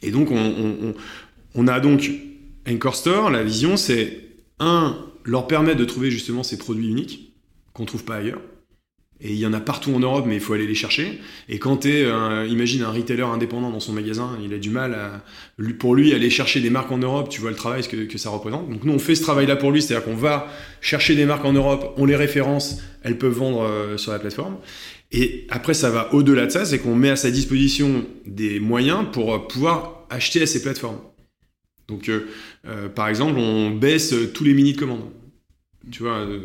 Et donc, on, on, on a donc Anchor Store. La vision, c'est un, leur permettre de trouver justement ces produits uniques qu'on trouve pas ailleurs. Et il y en a partout en Europe, mais il faut aller les chercher. Et quand tu euh, imagine un retailer indépendant dans son magasin, il a du mal à, pour lui, aller chercher des marques en Europe, tu vois le travail que, que ça représente. Donc nous, on fait ce travail-là pour lui, c'est-à-dire qu'on va chercher des marques en Europe, on les référence, elles peuvent vendre euh, sur la plateforme. Et après, ça va au-delà de ça, c'est qu'on met à sa disposition des moyens pour euh, pouvoir acheter à ces plateformes. Donc, euh, euh, par exemple, on baisse tous les minutes de commande tu vois, euh,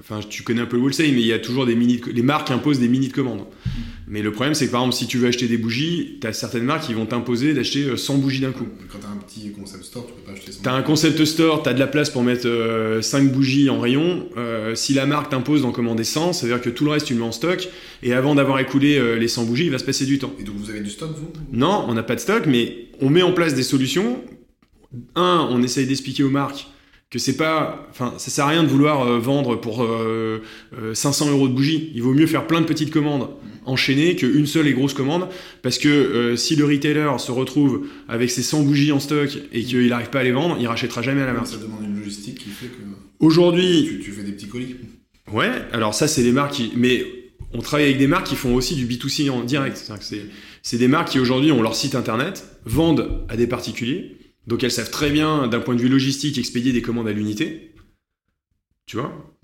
enfin, tu connais un peu le wholesale, mais il y a toujours des minutes, les marques imposent des minutes de commande. Mais le problème, c'est que par exemple, si tu veux acheter des bougies, tu as certaines marques qui vont t'imposer d'acheter 100 bougies d'un coup. Quand tu as un petit concept store, tu peux pas acheter 100 Tu as un concept store, tu as de la place pour mettre euh, 5 bougies en rayon. Euh, si la marque t'impose d'en commander 100, ça veut dire que tout le reste, tu le mets en stock. Et avant d'avoir écoulé euh, les 100 bougies, il va se passer du temps. Et donc vous avez du stock, vous? Non, on n'a pas de stock, mais on met en place des solutions. Un, on essaye d'expliquer aux marques que c'est pas, enfin, ça sert à rien de vouloir euh, vendre pour euh, euh, 500 euros de bougies. Il vaut mieux faire plein de petites commandes enchaînées qu'une seule et grosse commande, parce que euh, si le retailer se retrouve avec ses 100 bougies en stock et qu'il n'arrive pas à les vendre, il rachètera jamais à la marque. Ça demande une logistique qui fait que. Aujourd'hui. Tu, tu, fais des petits colis? Ouais, alors ça, c'est les marques qui. Mais on travaille avec des marques qui font aussi du B2C en direct. C'est des marques qui aujourd'hui ont leur site internet, vendent à des particuliers donc elles savent très bien, d'un point de vue logistique, expédier des commandes à l'unité. Tu vois?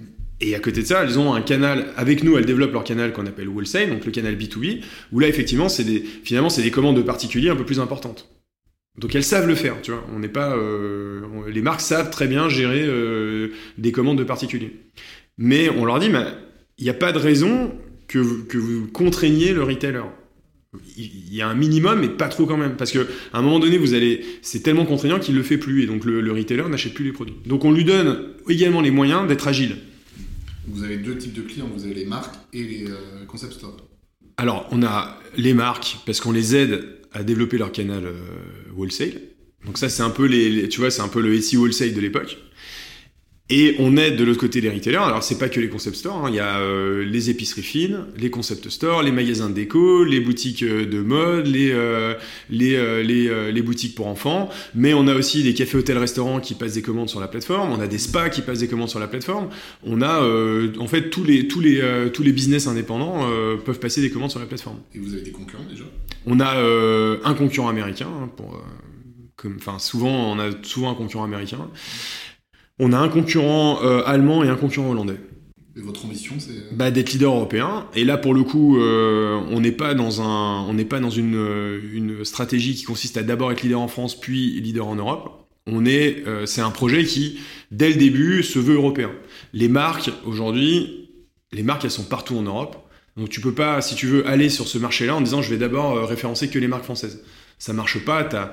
Et à côté de ça, elles ont un canal, avec nous, elles développent leur canal qu'on appelle wholesale, donc le canal B2B, où là, effectivement, c'est des, finalement, c'est des commandes de particuliers un peu plus importantes. Donc elles savent le faire, tu vois. On n'est pas, euh, les marques savent très bien gérer euh, des commandes de particuliers. Mais on leur dit, il n'y a pas de raison que vous, que vous contraigniez le retailer il y a un minimum, mais pas trop quand même. Parce que à un moment donné, vous allez, c'est tellement contraignant qu'il le fait plus, et donc le, le retailer n'achète plus les produits. Donc on lui donne également les moyens d'être agile. Vous avez deux types de clients, vous avez les marques et les euh, concept stores. Alors, on a les marques parce qu'on les aide à développer leur canal euh, wholesale. Donc ça, c'est un peu les, tu vois, c'est un peu le SEO wholesale de l'époque. Et on aide de l'autre côté les retailers. Alors c'est pas que les concept stores, hein. il y a euh, les épiceries fines, les concept stores, les magasins de déco, les boutiques euh, de mode, les euh, les, les, les, boutiques pour enfants. Mais on a aussi des cafés, hôtels, restaurants qui passent des commandes sur la plateforme. On a des spas qui passent des commandes sur la plateforme. On a en fait tous les tous les tous les business indépendants peuvent passer des commandes sur la plateforme. Et vous avez des concurrents déjà? On a un concurrent américain hein, pour comme enfin souvent on a souvent un concurrent américain. On a un concurrent euh, allemand et un concurrent hollandais. Et votre ambition, c'est euh, bah, d'être leader européen. Et là, pour le coup, euh, on n'est pas dans un, on n'est pas dans une, une stratégie qui consiste à d'abord être leader en France, puis leader en Europe. On est, c'est un projet qui, dès le début, se veut européen. Les marques aujourd'hui, les marques, elles sont partout en Europe. Donc tu peux pas, si tu veux, aller sur ce marché-là en disant je vais d'abord référencer que les marques françaises ça marche pas. T'as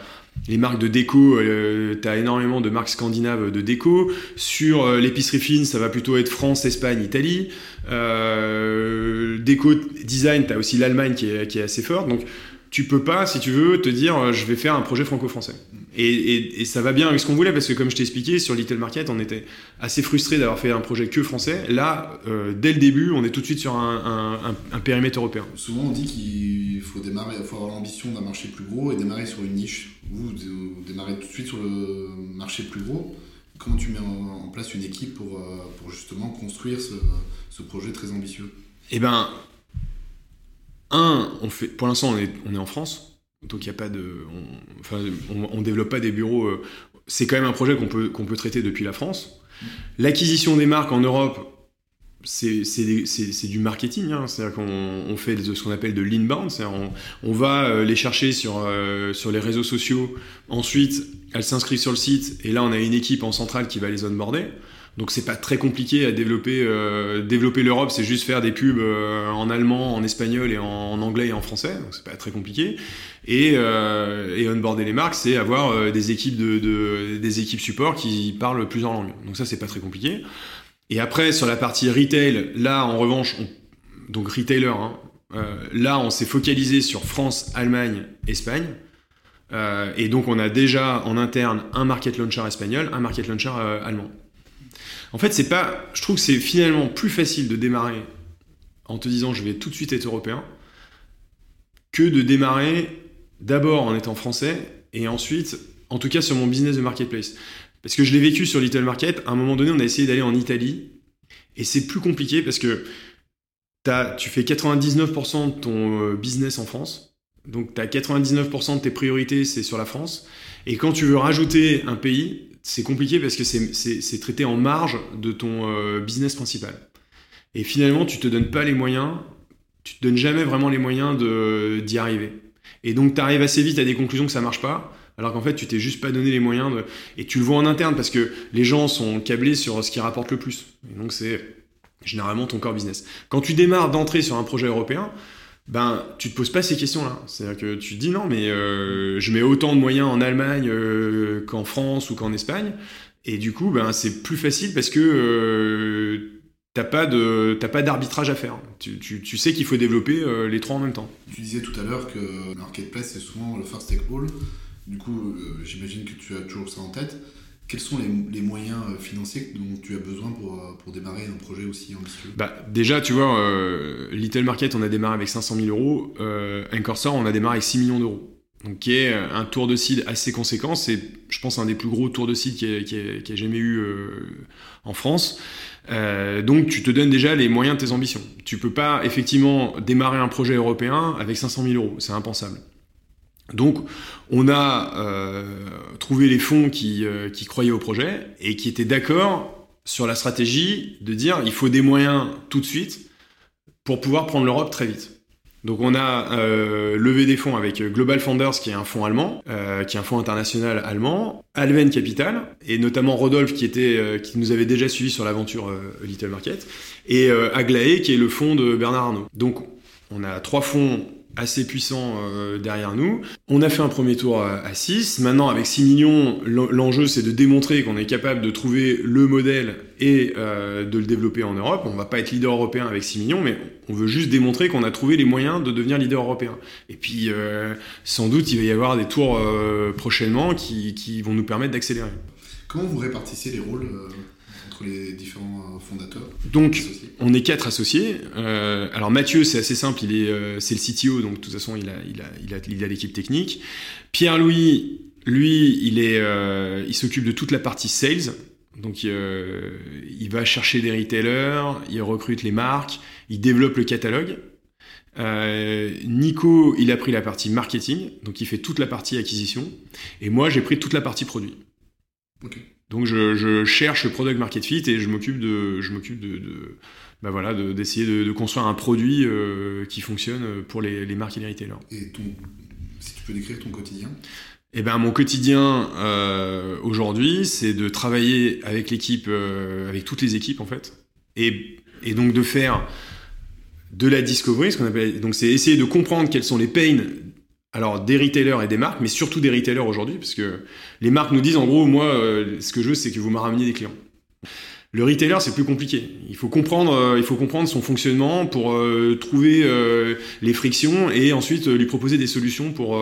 les marques de déco, euh, tu as énormément de marques scandinaves de déco. Sur euh, l'épicerie fine, ça va plutôt être France, Espagne, Italie. Euh, déco, design, tu as aussi l'Allemagne qui est, qui est, assez forte. Donc tu peux pas, si tu veux, te dire euh, je vais faire un projet franco-français. Et, ça va bien avec ce qu'on voulait, parce que comme je t'ai expliqué, sur Little Market, on était assez frustré d'avoir fait un projet que français. Là, euh, dès le début, on est tout de suite sur un, périmètre européen. Souvent, on dit qu'il faut démarrer, faut avoir l'ambition d'un marché plus gros et démarrer sur une niche. Vous, vous démarrez tout de suite sur le marché plus gros. Comment tu mets en, place une équipe pour, euh, pour justement construire ce, ce projet très ambitieux? Eh ben, un, on fait, pour l'instant, on est, en France, donc il n'y a pas de, on, enfin, on, développe pas des bureaux. Euh, c'est quand même un projet qu'on peut, qu'on peut traiter depuis la France. L'acquisition des marques en Europe, c'est du marketing, hein. c'est-à-dire qu'on on fait ce qu'on appelle de l'inbound, c'est-à-dire on, on, va euh, les chercher sur, euh, sur les réseaux sociaux, ensuite elles s'inscrivent sur le site, et là on a une équipe en centrale qui va les onboarder. Donc c'est pas très compliqué à développer. Euh, développer l'Europe, c'est juste faire des pubs euh, en allemand, en espagnol et en, anglais et en français. Donc c'est pas très compliqué. Et, euh, onboarder les marques, c'est avoir des équipes de, des équipes support qui parlent plusieurs langues. Donc ça c'est pas très compliqué. Et après sur la partie retail, là en revanche, donc retailer, hein, là on s'est focalisé sur France, Allemagne, Espagne. et donc on a déjà en interne un market launcher espagnol, un market launcher allemand. En fait, c'est pas. Je trouve que c'est finalement plus facile de démarrer en te disant je vais tout de suite être européen que de démarrer d'abord en étant français et ensuite, en tout cas sur mon business de marketplace. Parce que je l'ai vécu sur Little Market, à un moment donné, on a essayé d'aller en Italie et c'est plus compliqué parce que tu fais 99% de ton euh, business en France. Donc tu as 99% de tes priorités, c'est sur la France. Et quand tu veux rajouter un pays, c'est compliqué parce que c'est traité en marge de ton euh, business principal. Et finalement, tu te donnes pas les moyens, tu te donnes jamais vraiment les moyens d'y arriver. Et donc, tu arrives assez vite à des conclusions que ça marche pas, alors qu'en fait, tu t'es juste pas donné les moyens de... Et tu le vois en interne parce que les gens sont câblés sur ce qui rapporte le plus. Et donc, c'est généralement ton core business. Quand tu démarres d'entrer sur un projet européen, ben tu te poses pas ces questions-là. C'est-à-dire que tu te dis non, mais euh, je mets autant de moyens en Allemagne euh, qu'en France ou qu'en Espagne, et du coup, ben c'est plus facile parce que euh, t'as pas pas d'arbitrage à faire. Tu, tu, sais qu'il faut développer euh, les trois en même temps. Tu disais tout à l'heure que le marketplace c'est souvent le first take all. Du coup, j'imagine que tu as toujours ça en tête. Quels sont les, moyens euh, financiers dont tu as besoin pour, euh, démarrer un projet aussi ambitieux? Bah, Déjà, tu vois, euh, Little Market, on a démarré avec 500 000 euros. Euh, on a démarré avec 6 millions d'euros. Donc, qui un tour de seed assez conséquent. C'est, je pense, un des plus gros tours de seed qui a, jamais eu en France. donc, tu te donnes déjà les moyens de tes ambitions. Tu peux pas, effectivement, démarrer un projet européen avec 500 000 euros. C'est impensable. Donc, on a euh, trouvé les fonds qui, euh, qui, croyaient au projet et qui étaient d'accord sur la stratégie de dire il faut des moyens tout de suite pour pouvoir prendre l'Europe très vite. Donc on a euh, levé des fonds avec Global Founders, qui est un fonds allemand, qui est un fonds international allemand, Alven Capital, et notamment Rodolphe, qui, était, qui nous avait déjà suivi sur l'aventure Little Market, et Aglaé, qui est le fonds de Bernard Arnault. Donc on a trois fonds assez puissant euh, derrière nous. On a fait un premier tour à 6. Maintenant, avec 6 millions, l'enjeu c'est de démontrer qu'on est capable de trouver le modèle et euh, de le développer en Europe. On va pas être leader européen avec 6 millions, mais on veut juste démontrer qu'on a trouvé les moyens de devenir leader européen. Et puis, euh, sans doute, il va y avoir des tours prochainement qui, vont nous permettre d'accélérer. Comment vous répartissez les rôles les différents euh, fondateurs Donc, on est quatre associés. Euh, alors Mathieu, c'est assez simple, il est, euh, c'est le CTO, donc de toute façon, il a, il a, il a, il a l'équipe technique. Pierre-Louis, lui, il est, il s'occupe de toute la partie sales. Donc, il va chercher des retailers, il recrute les marques, il développe le catalogue. Nico, il a pris la partie marketing, donc il fait toute la partie acquisition. Et moi, j'ai pris toute la partie produit. Ok. Donc je, cherche le product market fit et je m'occupe de, je m'occupe de, bah voilà, d'essayer de, construire un produit euh, qui fonctionne pour les, marques et les retailers. Et ton, si tu peux décrire ton quotidien? Eh ben, mon quotidien euh, aujourd'hui, c'est de travailler avec l'équipe, euh, avec toutes les équipes en fait, et, et donc de faire de la discovery, ce qu'on appelle. Donc, c'est essayer de comprendre quels sont les pains alors des retailers et des marques, mais surtout des retailers aujourd'hui, parce que les marques nous disent en gros, moi, euh, ce que je veux, c'est que vous me rameniez des clients. Le retailer, c'est plus compliqué. Il faut comprendre, euh, il faut comprendre son fonctionnement pour euh, trouver les frictions et ensuite lui proposer des solutions pour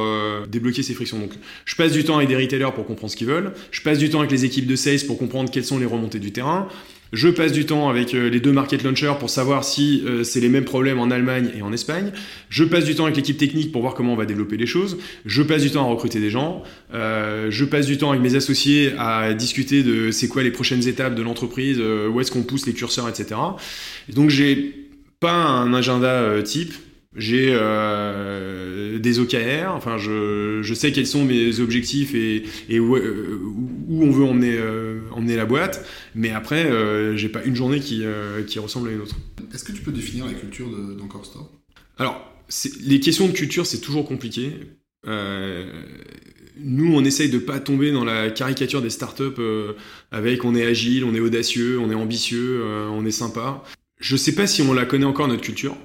débloquer ces frictions. Donc, je passe du temps avec des retailers pour comprendre ce qu'ils veulent. Je passe du temps avec les équipes de sales pour comprendre quelles sont les remontées du terrain. Je passe du temps avec euh, les deux market launchers pour savoir si euh, c'est les mêmes problèmes en Allemagne et en Espagne. Je passe du temps avec l'équipe technique pour voir comment on va développer les choses. Je passe du temps à recruter des gens. Euh, je passe du temps avec mes associés à discuter de c'est quoi les prochaines étapes de l'entreprise, où est-ce qu'on pousse les curseurs, etc. donc j'ai pas un agenda type. J'ai euh, des OKR, enfin je, je, sais quels sont mes objectifs et, et où, euh, où, on veut emmener, euh, emmener la boîte, mais après euh, j'ai pas une journée qui, qui, ressemble à une autre. Est-ce que tu peux définir la culture d'Encore Store? Alors, les questions de culture c'est toujours compliqué. nous on essaye de pas tomber dans la caricature des startups avec on est agile, on est audacieux, on est ambitieux, on est sympa. Je sais pas si on la connaît encore notre culture.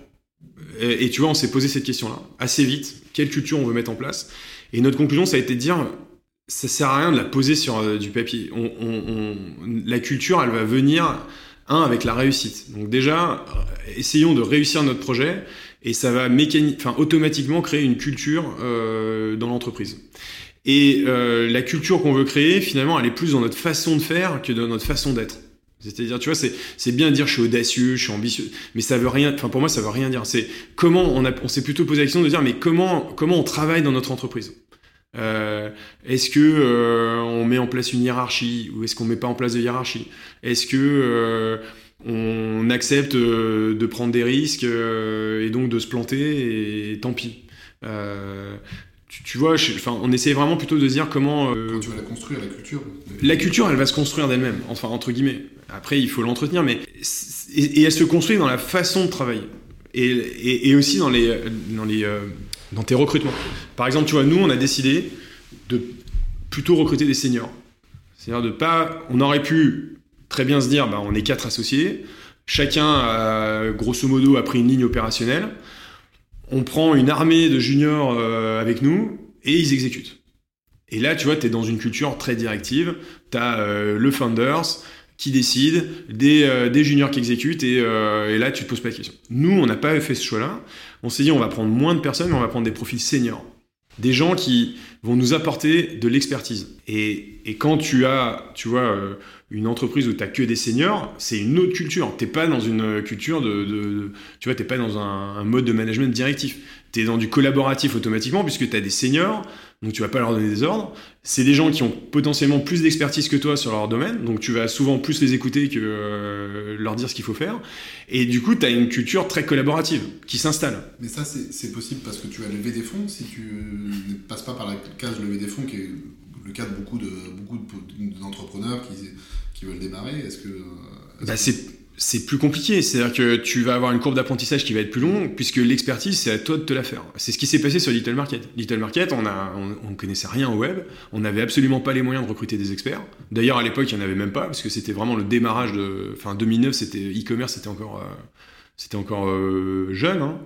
Et, tu vois, on s'est posé cette question-là assez vite. Quelle culture on veut mettre en place Et notre conclusion, ça a été de dire ça sert à rien de la poser sur euh, du papier. La culture, elle va venir un avec la réussite. Donc déjà, essayons de réussir notre projet et ça va automatiquement créer une culture euh, dans l'entreprise. Et euh, la culture qu'on veut créer, finalement, elle est plus dans notre façon de faire que dans notre façon d'être. C'est-à-dire, tu vois, c'est bien de dire je suis audacieux, je suis ambitieux, mais ça veut rien, enfin pour moi ça veut rien dire. C'est comment on, s'est plutôt posé la question de dire mais comment comment on travaille dans notre entreprise? Euh, est-ce que euh, on met en place une hiérarchie ou est-ce qu'on met pas en place de hiérarchie? Est-ce que euh, on accepte de prendre des risques et donc de se planter et tant pis tu, vois, enfin, on essaie vraiment plutôt de dire comment. Euh, tu vas la construire, la culture La culture, elle va se construire d'elle-même, enfin, entre guillemets. Après, il faut l'entretenir, mais. Et, elle se construit dans la façon de travailler. Et, et, aussi dans, les, dans, les, euh, dans tes recrutements. Par exemple, tu vois, nous, on a décidé de plutôt recruter des seniors. C'est-à-dire de pas. On aurait pu très bien se dire, bah, on est quatre associés, chacun, a, grosso modo, a pris une ligne opérationnelle on prend une armée de juniors euh, avec nous et ils exécutent. Et là, tu vois, tu es dans une culture très directive. Tu as euh, le founders qui décide, des, euh, juniors qui exécutent, et, et, là, tu te poses pas de questions. Nous, on n'a pas fait ce choix-là. On s'est dit, on va prendre moins de personnes, mais on va prendre des profils seniors. Des gens qui vont nous apporter de l'expertise. Et, et, quand tu as, tu vois, une entreprise où tu que des seniors, c'est une autre culture. T'es pas dans une culture de, de, tu vois, t'es pas dans un, un, mode de management directif. Tu es dans du collaboratif automatiquement puisque tu as des seniors, donc tu vas pas leur donner des ordres. C'est des gens qui ont potentiellement plus d'expertise que toi sur leur domaine, donc tu vas souvent plus les écouter que euh, leur dire ce qu'il faut faire. Et du coup, tu as une culture très collaborative qui s'installe. Mais ça, c'est possible parce que tu as levé des fonds. Si tu ne passes pas par la case lever des fonds, qui est le cas de beaucoup de beaucoup d'entrepreneurs qui qui veulent démarrer Est-ce que. bah c'est plus compliqué. C'est-à-dire que tu vas avoir une courbe d'apprentissage qui va être plus longue, puisque l'expertise, c'est à toi de te la faire. C'est ce qui s'est passé sur Little Market. Little Market, on on, connaissait rien au web, on n'avait absolument pas les moyens de recruter des experts. D'ailleurs, à l'époque, il n'y en avait même pas, parce que c'était vraiment le démarrage de, enfin, 2009, c'était e-commerce, c'était encore, euh, C'était encore euh, jeune. Hein.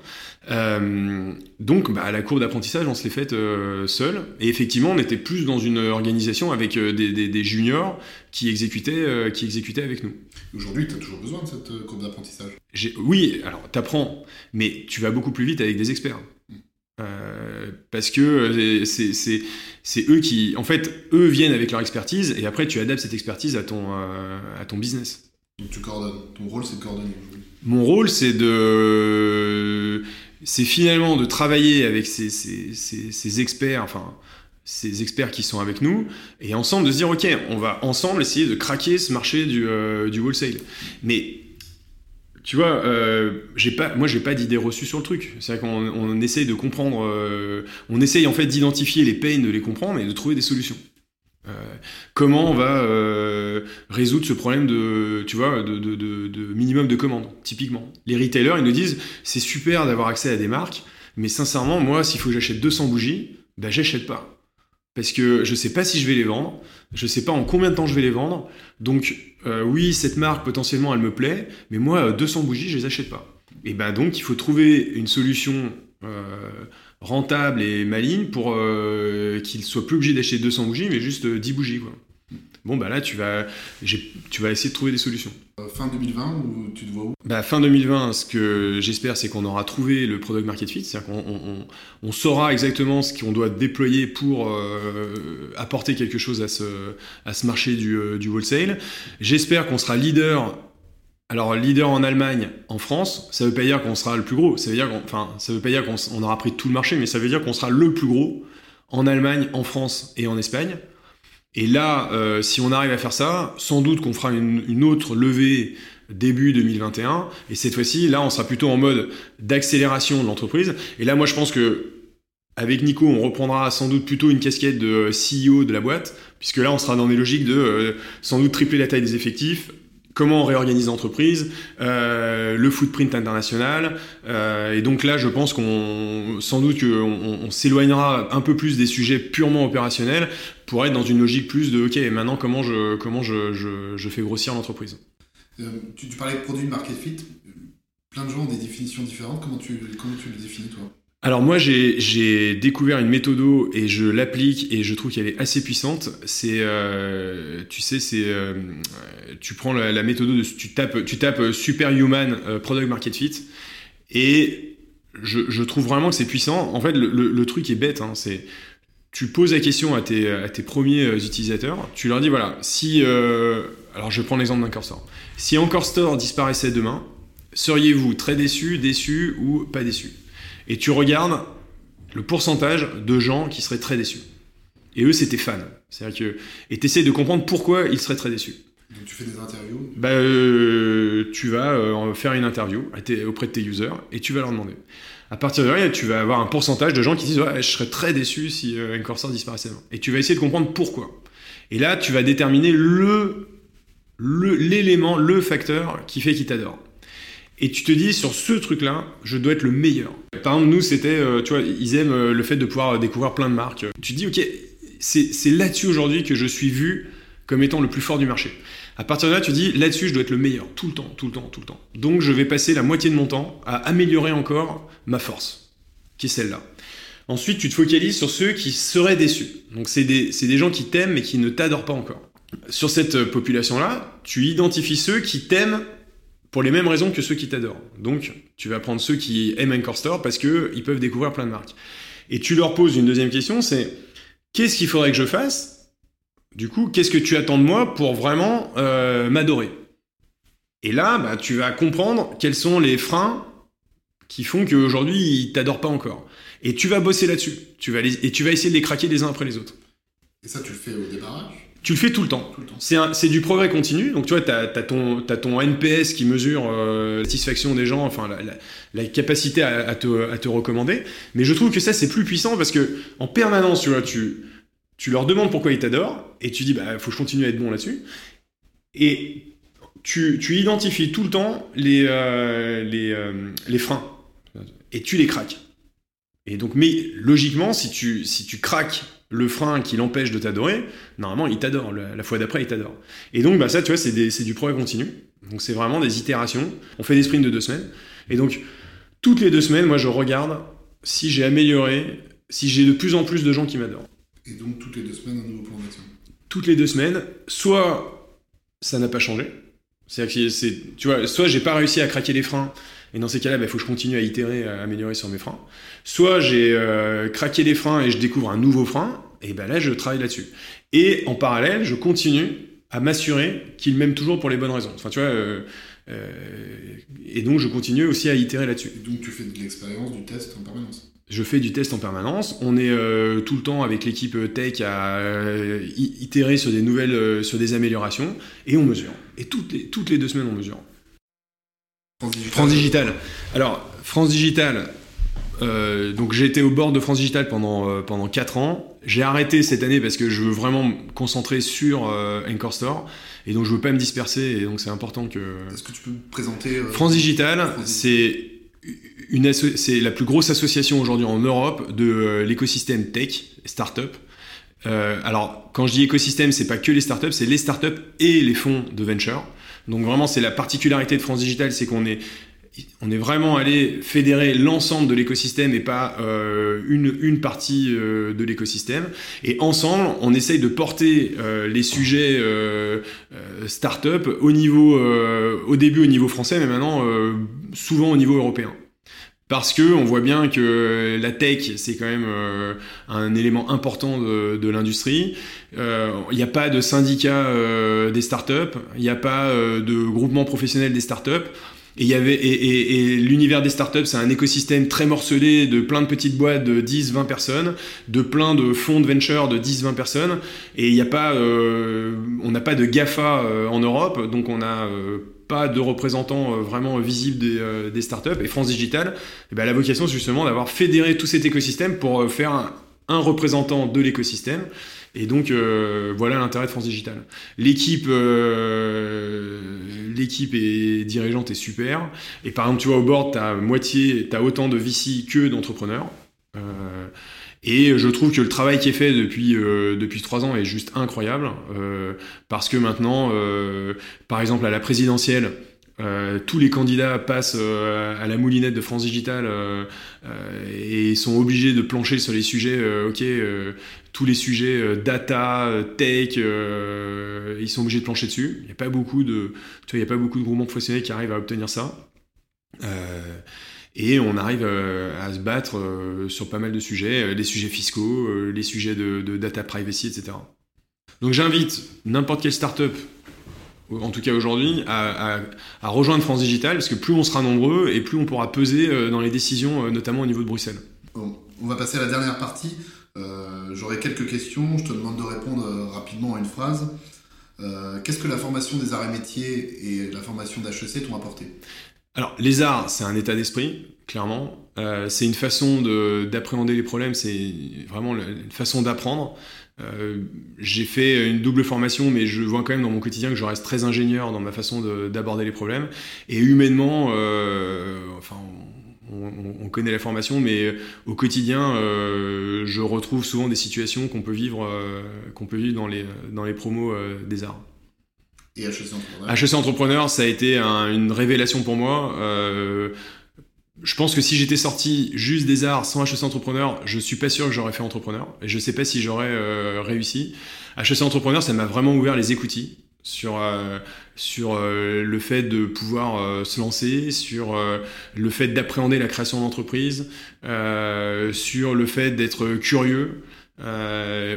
Euh, donc, bah, la courbe d'apprentissage, on se l'est faite euh, seul. Et effectivement, on était plus dans une organisation avec des, juniors qui exécutaient, qui exécutaient avec nous. Aujourd'hui, tu as toujours besoin de cette courbe d'apprentissage? Oui, alors tu apprends, mais tu vas beaucoup plus vite avec des experts. Mm. parce que c'est eux qui, en fait, eux viennent avec leur expertise et après tu adaptes cette expertise à ton, à ton business. Donc tu coordonnes. Ton rôle, c'est de coordonner. Mon rôle, c'est de, c'est finalement de travailler avec ces, ces, ces, experts, enfin ces experts qui sont avec nous, et ensemble de se dire ok, on va ensemble essayer de craquer ce marché du, euh, du wholesale. Mais tu vois, euh, j'ai pas, moi j'ai pas d'idée reçue sur le truc. C'est-à-dire qu'on on essaye de comprendre, euh, on essaye en fait d'identifier les pains, de les comprendre et de trouver des solutions. Euh, comment on va euh, résoudre ce problème de, tu vois, de, minimum de commandes, typiquement Les retailers, ils nous disent, c'est super d'avoir accès à des marques, mais sincèrement, moi, s'il faut que j'achète 200 bougies, ben j'achète pas. Parce que je sais pas si je vais les vendre, je sais pas en combien de temps je vais les vendre. Donc, euh, oui, cette marque, potentiellement, elle me plaît, mais moi, 200 bougies, je les achète pas. Et ben donc, il faut trouver une solution rentable et maligne pour euh, qu'il soit plus obligé d'acheter 200 bougies, mais juste 10 euh, bougies. Quoi. Bon, bah là, tu vas, tu vas essayer de trouver des solutions. Euh, fin 2020, ou tu te vois où? Bah, Fin 2020, ce que j'espère, c'est qu'on aura trouvé le product market fit, c'est-à-dire qu'on on, saura exactement ce qu'on doit déployer pour apporter quelque chose à ce, à ce marché du, du wholesale. J'espère qu'on sera leader alors, leader en Allemagne, en France, ça veut pas dire qu'on sera le plus gros. Ça veut dire qu'on, ça veut pas dire qu'on aura pris tout le marché, mais ça veut dire qu'on sera le plus gros en Allemagne, en France et en Espagne. Et là, euh, si on arrive à faire ça, sans doute qu'on fera une, autre levée début 2021. Et cette fois-ci, là, on sera plutôt en mode d'accélération de l'entreprise. Et là, moi, je pense que avec Nico, on reprendra sans doute plutôt une casquette de CEO de la boîte, puisque là, on sera dans des logiques de euh, sans doute tripler la taille des effectifs, comment on réorganise l'entreprise, euh, le footprint international. Euh, et donc là, je pense qu'on, sans doute qu'on on, s'éloignera un peu plus des sujets purement opérationnels pour être dans une logique plus de, ok, maintenant comment je, comment je, je, fais grossir l'entreprise. Euh, tu, tu, parlais de produit market fit. Plein de gens ont des définitions différentes. Comment tu, comment tu le définis, toi? Alors moi j'ai découvert une méthode et je l'applique et je trouve qu'elle est assez puissante. C'est euh, tu sais c'est euh, tu prends la, méthode de tu tapes tu tapes superhuman euh, product market fit et je, trouve vraiment que c'est puissant. En fait le, truc est bête hein, c'est tu poses la question à tes, premiers utilisateurs, tu leur dis voilà si alors je prends l'exemple d'Anchor Store. Si Anchor Store disparaissait demain, seriez-vous très déçu, déçu ou pas déçu? Et tu regardes le pourcentage de gens qui seraient très déçus. Et eux, c'était fans. C'est-à-dire que, et tu essaies de comprendre pourquoi ils seraient très déçus. Donc tu fais des interviews? Bah, euh, Tu vas euh, faire une interview auprès de tes users et tu vas leur demander. À partir de là, tu vas avoir un pourcentage de gens qui disent ouais, Je serais très déçu si euh, Encorsor disparaissait. Et tu vas essayer de comprendre pourquoi. Et là, tu vas déterminer le l'élément, le, le facteur qui fait qu'ils t'adorent et tu te dis sur ce truc-là, je dois être le meilleur. Par exemple, nous, c'était, euh, tu vois, ils aiment euh, le fait de pouvoir découvrir plein de marques. Tu te dis, ok, c'est là-dessus aujourd'hui que je suis vu comme étant le plus fort du marché. À partir de là, tu dis, là-dessus, je dois être le meilleur, tout le temps, tout le temps, tout le temps. Donc, je vais passer la moitié de mon temps à améliorer encore ma force, qui est celle-là. Ensuite, tu te focalises sur ceux qui seraient déçus. Donc, c'est des, des gens qui t'aiment mais qui ne t'adorent pas encore. Sur cette population-là, tu identifies ceux qui t'aiment pour les mêmes raisons que ceux qui t'adorent. Donc, tu vas prendre ceux qui aiment Anchor Store parce qu'ils peuvent découvrir plein de marques. Et tu leur poses une deuxième question, c'est qu'est-ce qu'il faudrait que je fasse? Du coup, qu'est-ce que tu attends de moi pour vraiment euh, m'adorer? Et là, bah, tu vas comprendre quels sont les freins qui font qu'aujourd'hui, ils t'adorent pas encore. Et tu vas bosser là-dessus. Tu vas et tu vas essayer de les craquer les uns après les autres. Et ça, tu le fais au démarrage tu le fais tout le temps. C'est du progrès continu. Donc, tu vois, tu as, ton, NPS qui mesure euh, la satisfaction des gens, enfin, la, capacité à, te, recommander. Mais je trouve que ça, c'est plus puissant parce que en permanence, tu leur demandes pourquoi ils t'adorent et tu dis, bah, faut que je continue à être bon là-dessus. Et tu, identifies tout le temps les, euh, euh, les freins et tu les craques. Et donc, mais logiquement, si tu, si tu craques le frein qui l'empêche de t'adorer, normalement, il t'adore. La, fois d'après, il t'adore. Et donc, bah, ça, tu vois, c'est du progrès continu. Donc, c'est vraiment des itérations. On fait des sprints de deux semaines. Et donc, toutes les deux semaines, moi, je regarde si j'ai amélioré, si j'ai de plus en plus de gens qui m'adorent. Et donc, toutes les deux semaines, un nouveau plan d'action Toutes les deux semaines, soit ça n'a pas changé. C'est-à-dire que c'est, tu vois, soit j'ai pas réussi à craquer les freins, et dans ces cas-là, il bah, faut que je continue à itérer, à améliorer sur mes freins. Soit j'ai euh, craqué les freins et je découvre un nouveau frein, et ben là, je travaille là-dessus. Et en parallèle, je continue à m'assurer qu'il m'aime toujours pour les bonnes raisons. Enfin, tu vois, euh, euh, et donc je continue aussi à itérer là-dessus. Donc tu fais de l'expérience, du test en permanence je fais du test en permanence. On est tout le temps avec l'équipe tech à itérer sur des nouvelles, sur des améliorations, et on mesure. Et toutes les, toutes les deux semaines, on mesure. France Digital. Alors, France Digital, euh, donc j'ai été au bord de France Digital pendant, euh, pendant 4 ans. J'ai arrêté cette année parce que je veux vraiment me concentrer sur euh, Anchor Store. Et donc je veux pas me disperser. Et donc c'est important que. Est-ce que tu peux me présenter France Digital, c'est une c'est la plus grosse association aujourd'hui en Europe de l'écosystème tech, startup. alors quand je dis écosystème, c'est pas que les startups, c'est les startups et les fonds de venture. Donc vraiment, c'est la particularité de France Digital, c'est qu'on est on est vraiment allé fédérer l'ensemble de l'écosystème et pas euh, une, une, partie euh, de l'écosystème. Et ensemble, on essaye de porter euh, les sujets start-up au niveau, au début au niveau français, mais maintenant souvent au niveau européen parce que on voit bien que la tech c'est quand même euh, un élément important de, de l'industrie. Euh, il n'y a pas de syndicat euh, des startups, il n'y a pas de groupement professionnel des startups. Et, et, et, et l'univers des startups, c'est un écosystème très morcelé de plein de petites boîtes de 10-20 personnes, de plein de fonds de venture de 10-20 personnes. Et il n'y a pas, on n'a pas de GAFA en Europe, donc on a de représentants euh, vraiment visibles des, euh, des, startups. Et France Digital, eh ben, la vocation, c'est justement d'avoir fédéré tout cet écosystème pour euh, faire un, représentant de l'écosystème. Et donc, voilà l'intérêt de France Digital. L'équipe, l'équipe est dirigeante et super. Et par exemple, tu vois, au board, tu as moitié, tu as autant de VC que d'entrepreneurs. Et je trouve que le travail qui est fait depuis euh, depuis trois ans est juste incroyable euh, parce que maintenant, euh, par exemple à la présidentielle, euh, tous les candidats passent à la moulinette de France Digital et sont obligés de plancher sur les sujets. ok, tous les sujets data, tech, ils sont obligés de plancher dessus. Il n'y a pas beaucoup de, tu vois, il y a pas beaucoup de groupements professionnels qui arrivent à obtenir ça. Et on arrive euh, à se battre euh, sur pas mal de sujets, euh, les sujets fiscaux, les sujets de, data privacy, etc. Donc j'invite n'importe quelle startup, en tout cas aujourd'hui, à, rejoindre France Digital, parce que plus on sera nombreux et plus on pourra peser dans les décisions, notamment au niveau de Bruxelles. Bon, on va passer à la dernière partie. J'aurai quelques questions, je te demande de répondre rapidement à une phrase. Qu'est-ce que la formation des arts et métiers et la formation d'HEC t'ont apporté? Alors, les arts, c'est un état d'esprit, clairement. Euh, c'est une façon d'appréhender les problèmes, c'est vraiment une façon d'apprendre. Euh, j'ai fait une double formation, mais je vois quand même dans mon quotidien que je reste très ingénieur dans ma façon d'aborder les problèmes. Et humainement, euh, enfin, on, on, connaît la formation, mais au quotidien, je retrouve souvent des situations qu'on peut vivre, qu'on peut vivre dans les dans les promos des arts. Et HEC Entrepreneur HEC Entrepreneur, ça a été une révélation pour moi. Euh, je pense que si j'étais sorti juste des arts sans HEC Entrepreneur, je suis pas sûr que j'aurais fait entrepreneur. Et je sais pas si j'aurais euh, réussi. HEC Entrepreneur, ça m'a vraiment ouvert les écoutilles sur euh, sur euh, le fait de pouvoir euh, se lancer, sur le fait d'appréhender la création d'entreprise, sur le fait d'être curieux,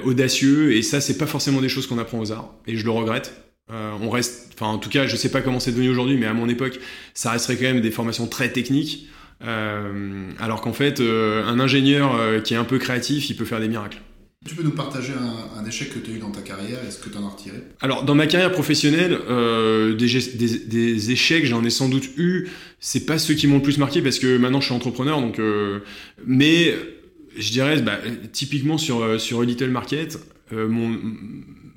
audacieux. Et ça, c'est pas forcément des choses qu'on apprend aux arts. Et je le regrette. Euh, on reste, enfin en tout cas, je sais pas comment c'est devenu aujourd'hui, mais à mon époque, ça resterait quand même des formations très techniques. Euh, alors qu'en fait, euh, un ingénieur qui est un peu créatif, il peut faire des miracles. Tu peux nous partager un, échec que tu as eu dans ta carrière Est-ce que tu en as retiré? Alors, dans ma carrière professionnelle, des, échecs, j'en ai sans doute eu. C'est pas ceux qui m'ont le plus marqué parce que maintenant je suis entrepreneur, donc. mais je dirais, bah, typiquement sur, sur Little Market, mon,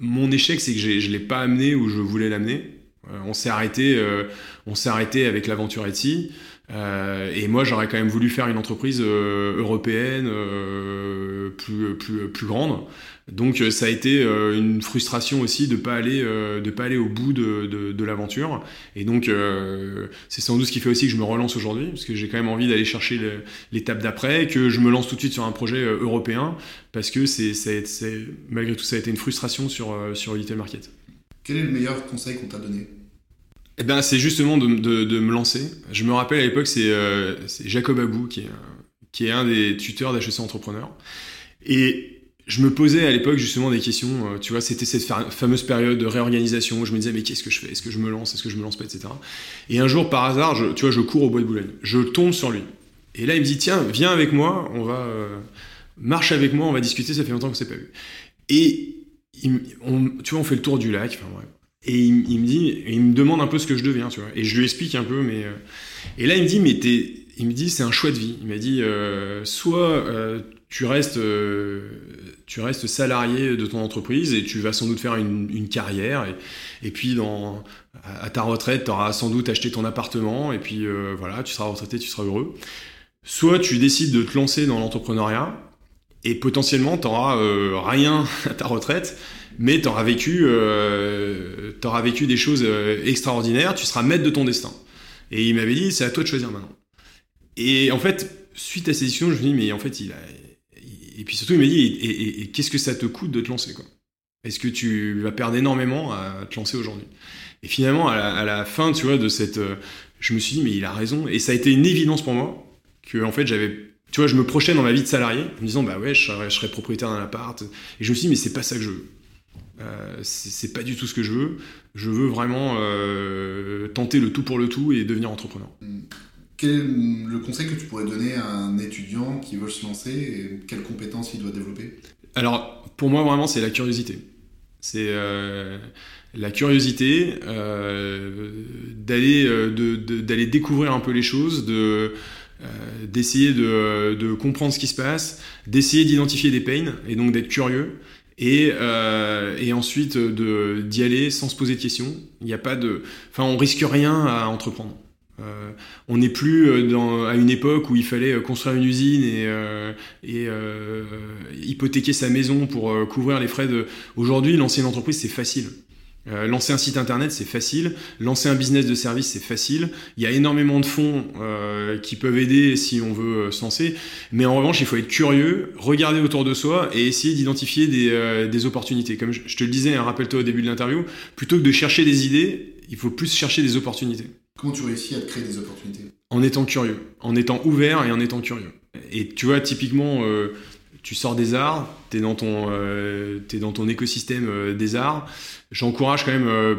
mon échec, c'est que je ne l'ai pas amené où je voulais l'amener. Euh, on s'est arrêté, euh, on s'est arrêté avec l'aventure Etsy. Euh, et moi, j'aurais quand même voulu faire une entreprise euh, européenne euh, plus, plus, plus grande. Donc, ça a été une frustration aussi de pas aller, pas aller au bout de, de, de l'aventure. Et donc, c'est sans doute ce qui fait aussi que je me relance aujourd'hui, parce que j'ai quand même envie d'aller chercher l'étape d'après, que je me lance tout de suite sur un projet européen, parce que c'est, malgré tout, ça a été une frustration sur, sur Little Market. Quel est le meilleur conseil qu'on t'a donné? Eh ben, c'est justement de, me lancer. Je me rappelle à l'époque, c'est euh, Jacob Abou, qui est, qui est un des tuteurs d'HEC Entrepreneur. Et je me posais à l'époque justement des questions, euh, tu vois, c'était cette fameuse période de réorganisation où je me disais, mais qu'est-ce que je fais? Est-ce que je me lance? Est-ce que je me lance pas? Etc. Et un jour, par hasard, je, tu vois, je cours au bois de Boulogne. Je tombe sur lui. Et là, il me dit, tiens, viens avec moi, on va... Euh, marche avec moi, on va discuter, ça fait longtemps qu'on s'est pas vu. Et on, tu vois, on fait le tour du lac, enfin bref. Et il, me dit, il me demande un peu ce que je deviens, tu vois. Et je lui explique un peu, mais. Euh, et là, il me dit, mais t'es. Il me dit, c'est un choix de vie. Il m'a dit, euh, soit euh, tu restes, tu restes salarié de ton entreprise et tu vas sans doute faire une, carrière. Et, et, puis, dans, à ta retraite, tu auras sans doute acheté ton appartement. Et puis, voilà, tu seras retraité, tu seras heureux. Soit tu décides de te lancer dans l'entrepreneuriat et potentiellement, tu n'auras rien à ta retraite mais tu auras vécu, euh, auras vécu des choses euh, extraordinaires, tu seras maître de ton destin. Et il m'avait dit, c'est à toi de choisir maintenant. Et en fait, suite à ces discussions, je me dis, mais en fait, il a. Et puis surtout, il m'a dit, et, qu'est-ce que ça te coûte de te lancer quoi? Est-ce que tu vas perdre énormément à te lancer aujourd'hui? Et finalement, à la, fin, tu vois, de cette. Euh, je me suis dit, mais il a raison. Et ça a été une évidence pour moi que, en fait, j'avais tu vois, je me projetais dans ma vie de salarié en me disant, bah ouais, je serais, je serais propriétaire d'un appart. Et je me suis dit, mais c'est pas ça que je veux. Euh, c'est pas du tout ce que je veux. Je veux vraiment euh, tenter le tout pour le tout et devenir entrepreneur. Hmm. Quel est le conseil que tu pourrais donner à un étudiant qui veut se lancer et quelles compétences il doit développer? Alors, pour moi, vraiment, c'est la curiosité. C'est euh, la curiosité d'aller d'aller découvrir un peu les choses, de d'essayer de, de, comprendre ce qui se passe, d'essayer d'identifier des pains et donc d'être curieux et, euh, et ensuite de d'y aller sans se poser de questions. Il n'y a pas de, enfin, on risque rien à entreprendre. Euh, on n'est plus euh, dans, à une époque où il fallait construire une usine et, euh, et euh, hypothéquer sa maison pour couvrir les frais de. Aujourd'hui, lancer une entreprise, c'est facile. Euh, lancer un site internet, c'est facile. Lancer un business de service, c'est facile. Il y a énormément de fonds euh, qui peuvent aider si on veut euh, se lancer. Mais en revanche, il faut être curieux, regarder autour de soi et essayer d'identifier des, des, opportunités. Comme je, te le disais, hein, rappelle-toi au début de l'interview, plutôt que de chercher des idées, il faut plus chercher des opportunités. Comment tu réussis à te créer des opportunités? En étant curieux, en étant ouvert et en étant curieux. Et tu vois, typiquement, tu sors des arts, tu es, dans ton, euh, dans ton écosystème euh, des arts. J'encourage quand même euh,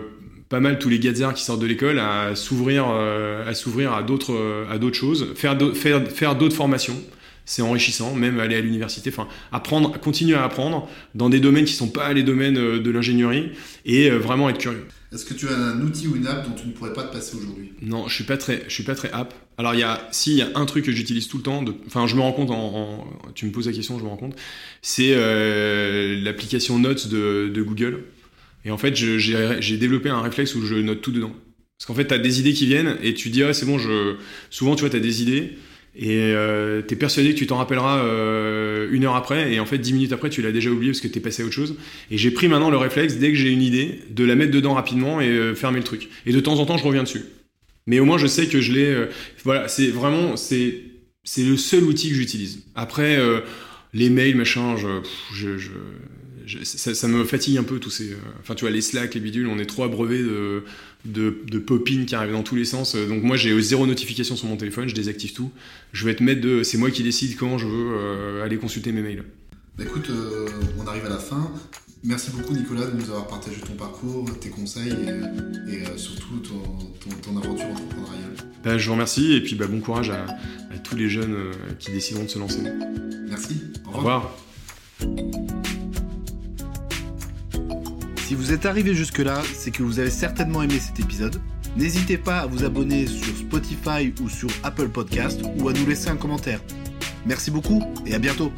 pas mal tous les gazards qui sortent de l'école à s'ouvrir à d'autres choses, faire d'autres formations. C'est enrichissant, même aller à l'université, enfin apprendre, continuer à apprendre dans des domaines qui sont pas les domaines de l'ingénierie et vraiment être curieux. Est-ce que tu as un outil ou une app dont tu ne pourrais pas te passer aujourd'hui? Non, je suis pas très, je suis pas très app. Alors il y a, si il y a un truc que j'utilise tout le temps, enfin je me rends compte en, tu me poses la question, je me rends compte, c'est euh, l'application Notes de, Google. Et en fait, j'ai développé un réflexe où je note tout dedans. Parce qu'en fait, tu des idées qui viennent et tu dis ah c'est bon, je, souvent tu vois, tu des idées et euh, tu es persuadé que tu t'en rappelleras euh, une heure après, et en fait, dix minutes après, tu l'as déjà oublié parce que tu es passé à autre chose. Et j'ai pris maintenant le réflexe, dès que j'ai une idée, de la mettre dedans rapidement et euh, fermer le truc. Et de temps en temps, je reviens dessus. Mais au moins, je sais que je l'ai. Euh, voilà, c'est vraiment. C'est, le seul outil que j'utilise. Après, les mails, machin, je, je ça, me fatigue un peu tous ces. Euh, enfin, tu vois, les Slack, les bidules, on est trop abreuvé de, de, de pop-in qui arrivent dans tous les sens. Donc, moi, j'ai zéro notification sur mon téléphone, je désactive tout. Je vais te mettre de. C'est moi qui décide quand je veux euh, aller consulter mes mails. Bah, écoute, euh, on arrive à la fin. Merci beaucoup, Nicolas, de nous avoir partagé ton parcours, tes conseils et, surtout ton, aventure entrepreneuriale. Bah, je vous remercie et puis bah, bon courage à, tous les jeunes qui décideront de se lancer. Merci. Au revoir. Au revoir. Si vous êtes arrivé jusque-là, c'est que vous avez certainement aimé cet épisode. N'hésitez pas à vous abonner sur Spotify ou sur Apple Podcast ou à nous laisser un commentaire. Merci beaucoup et à bientôt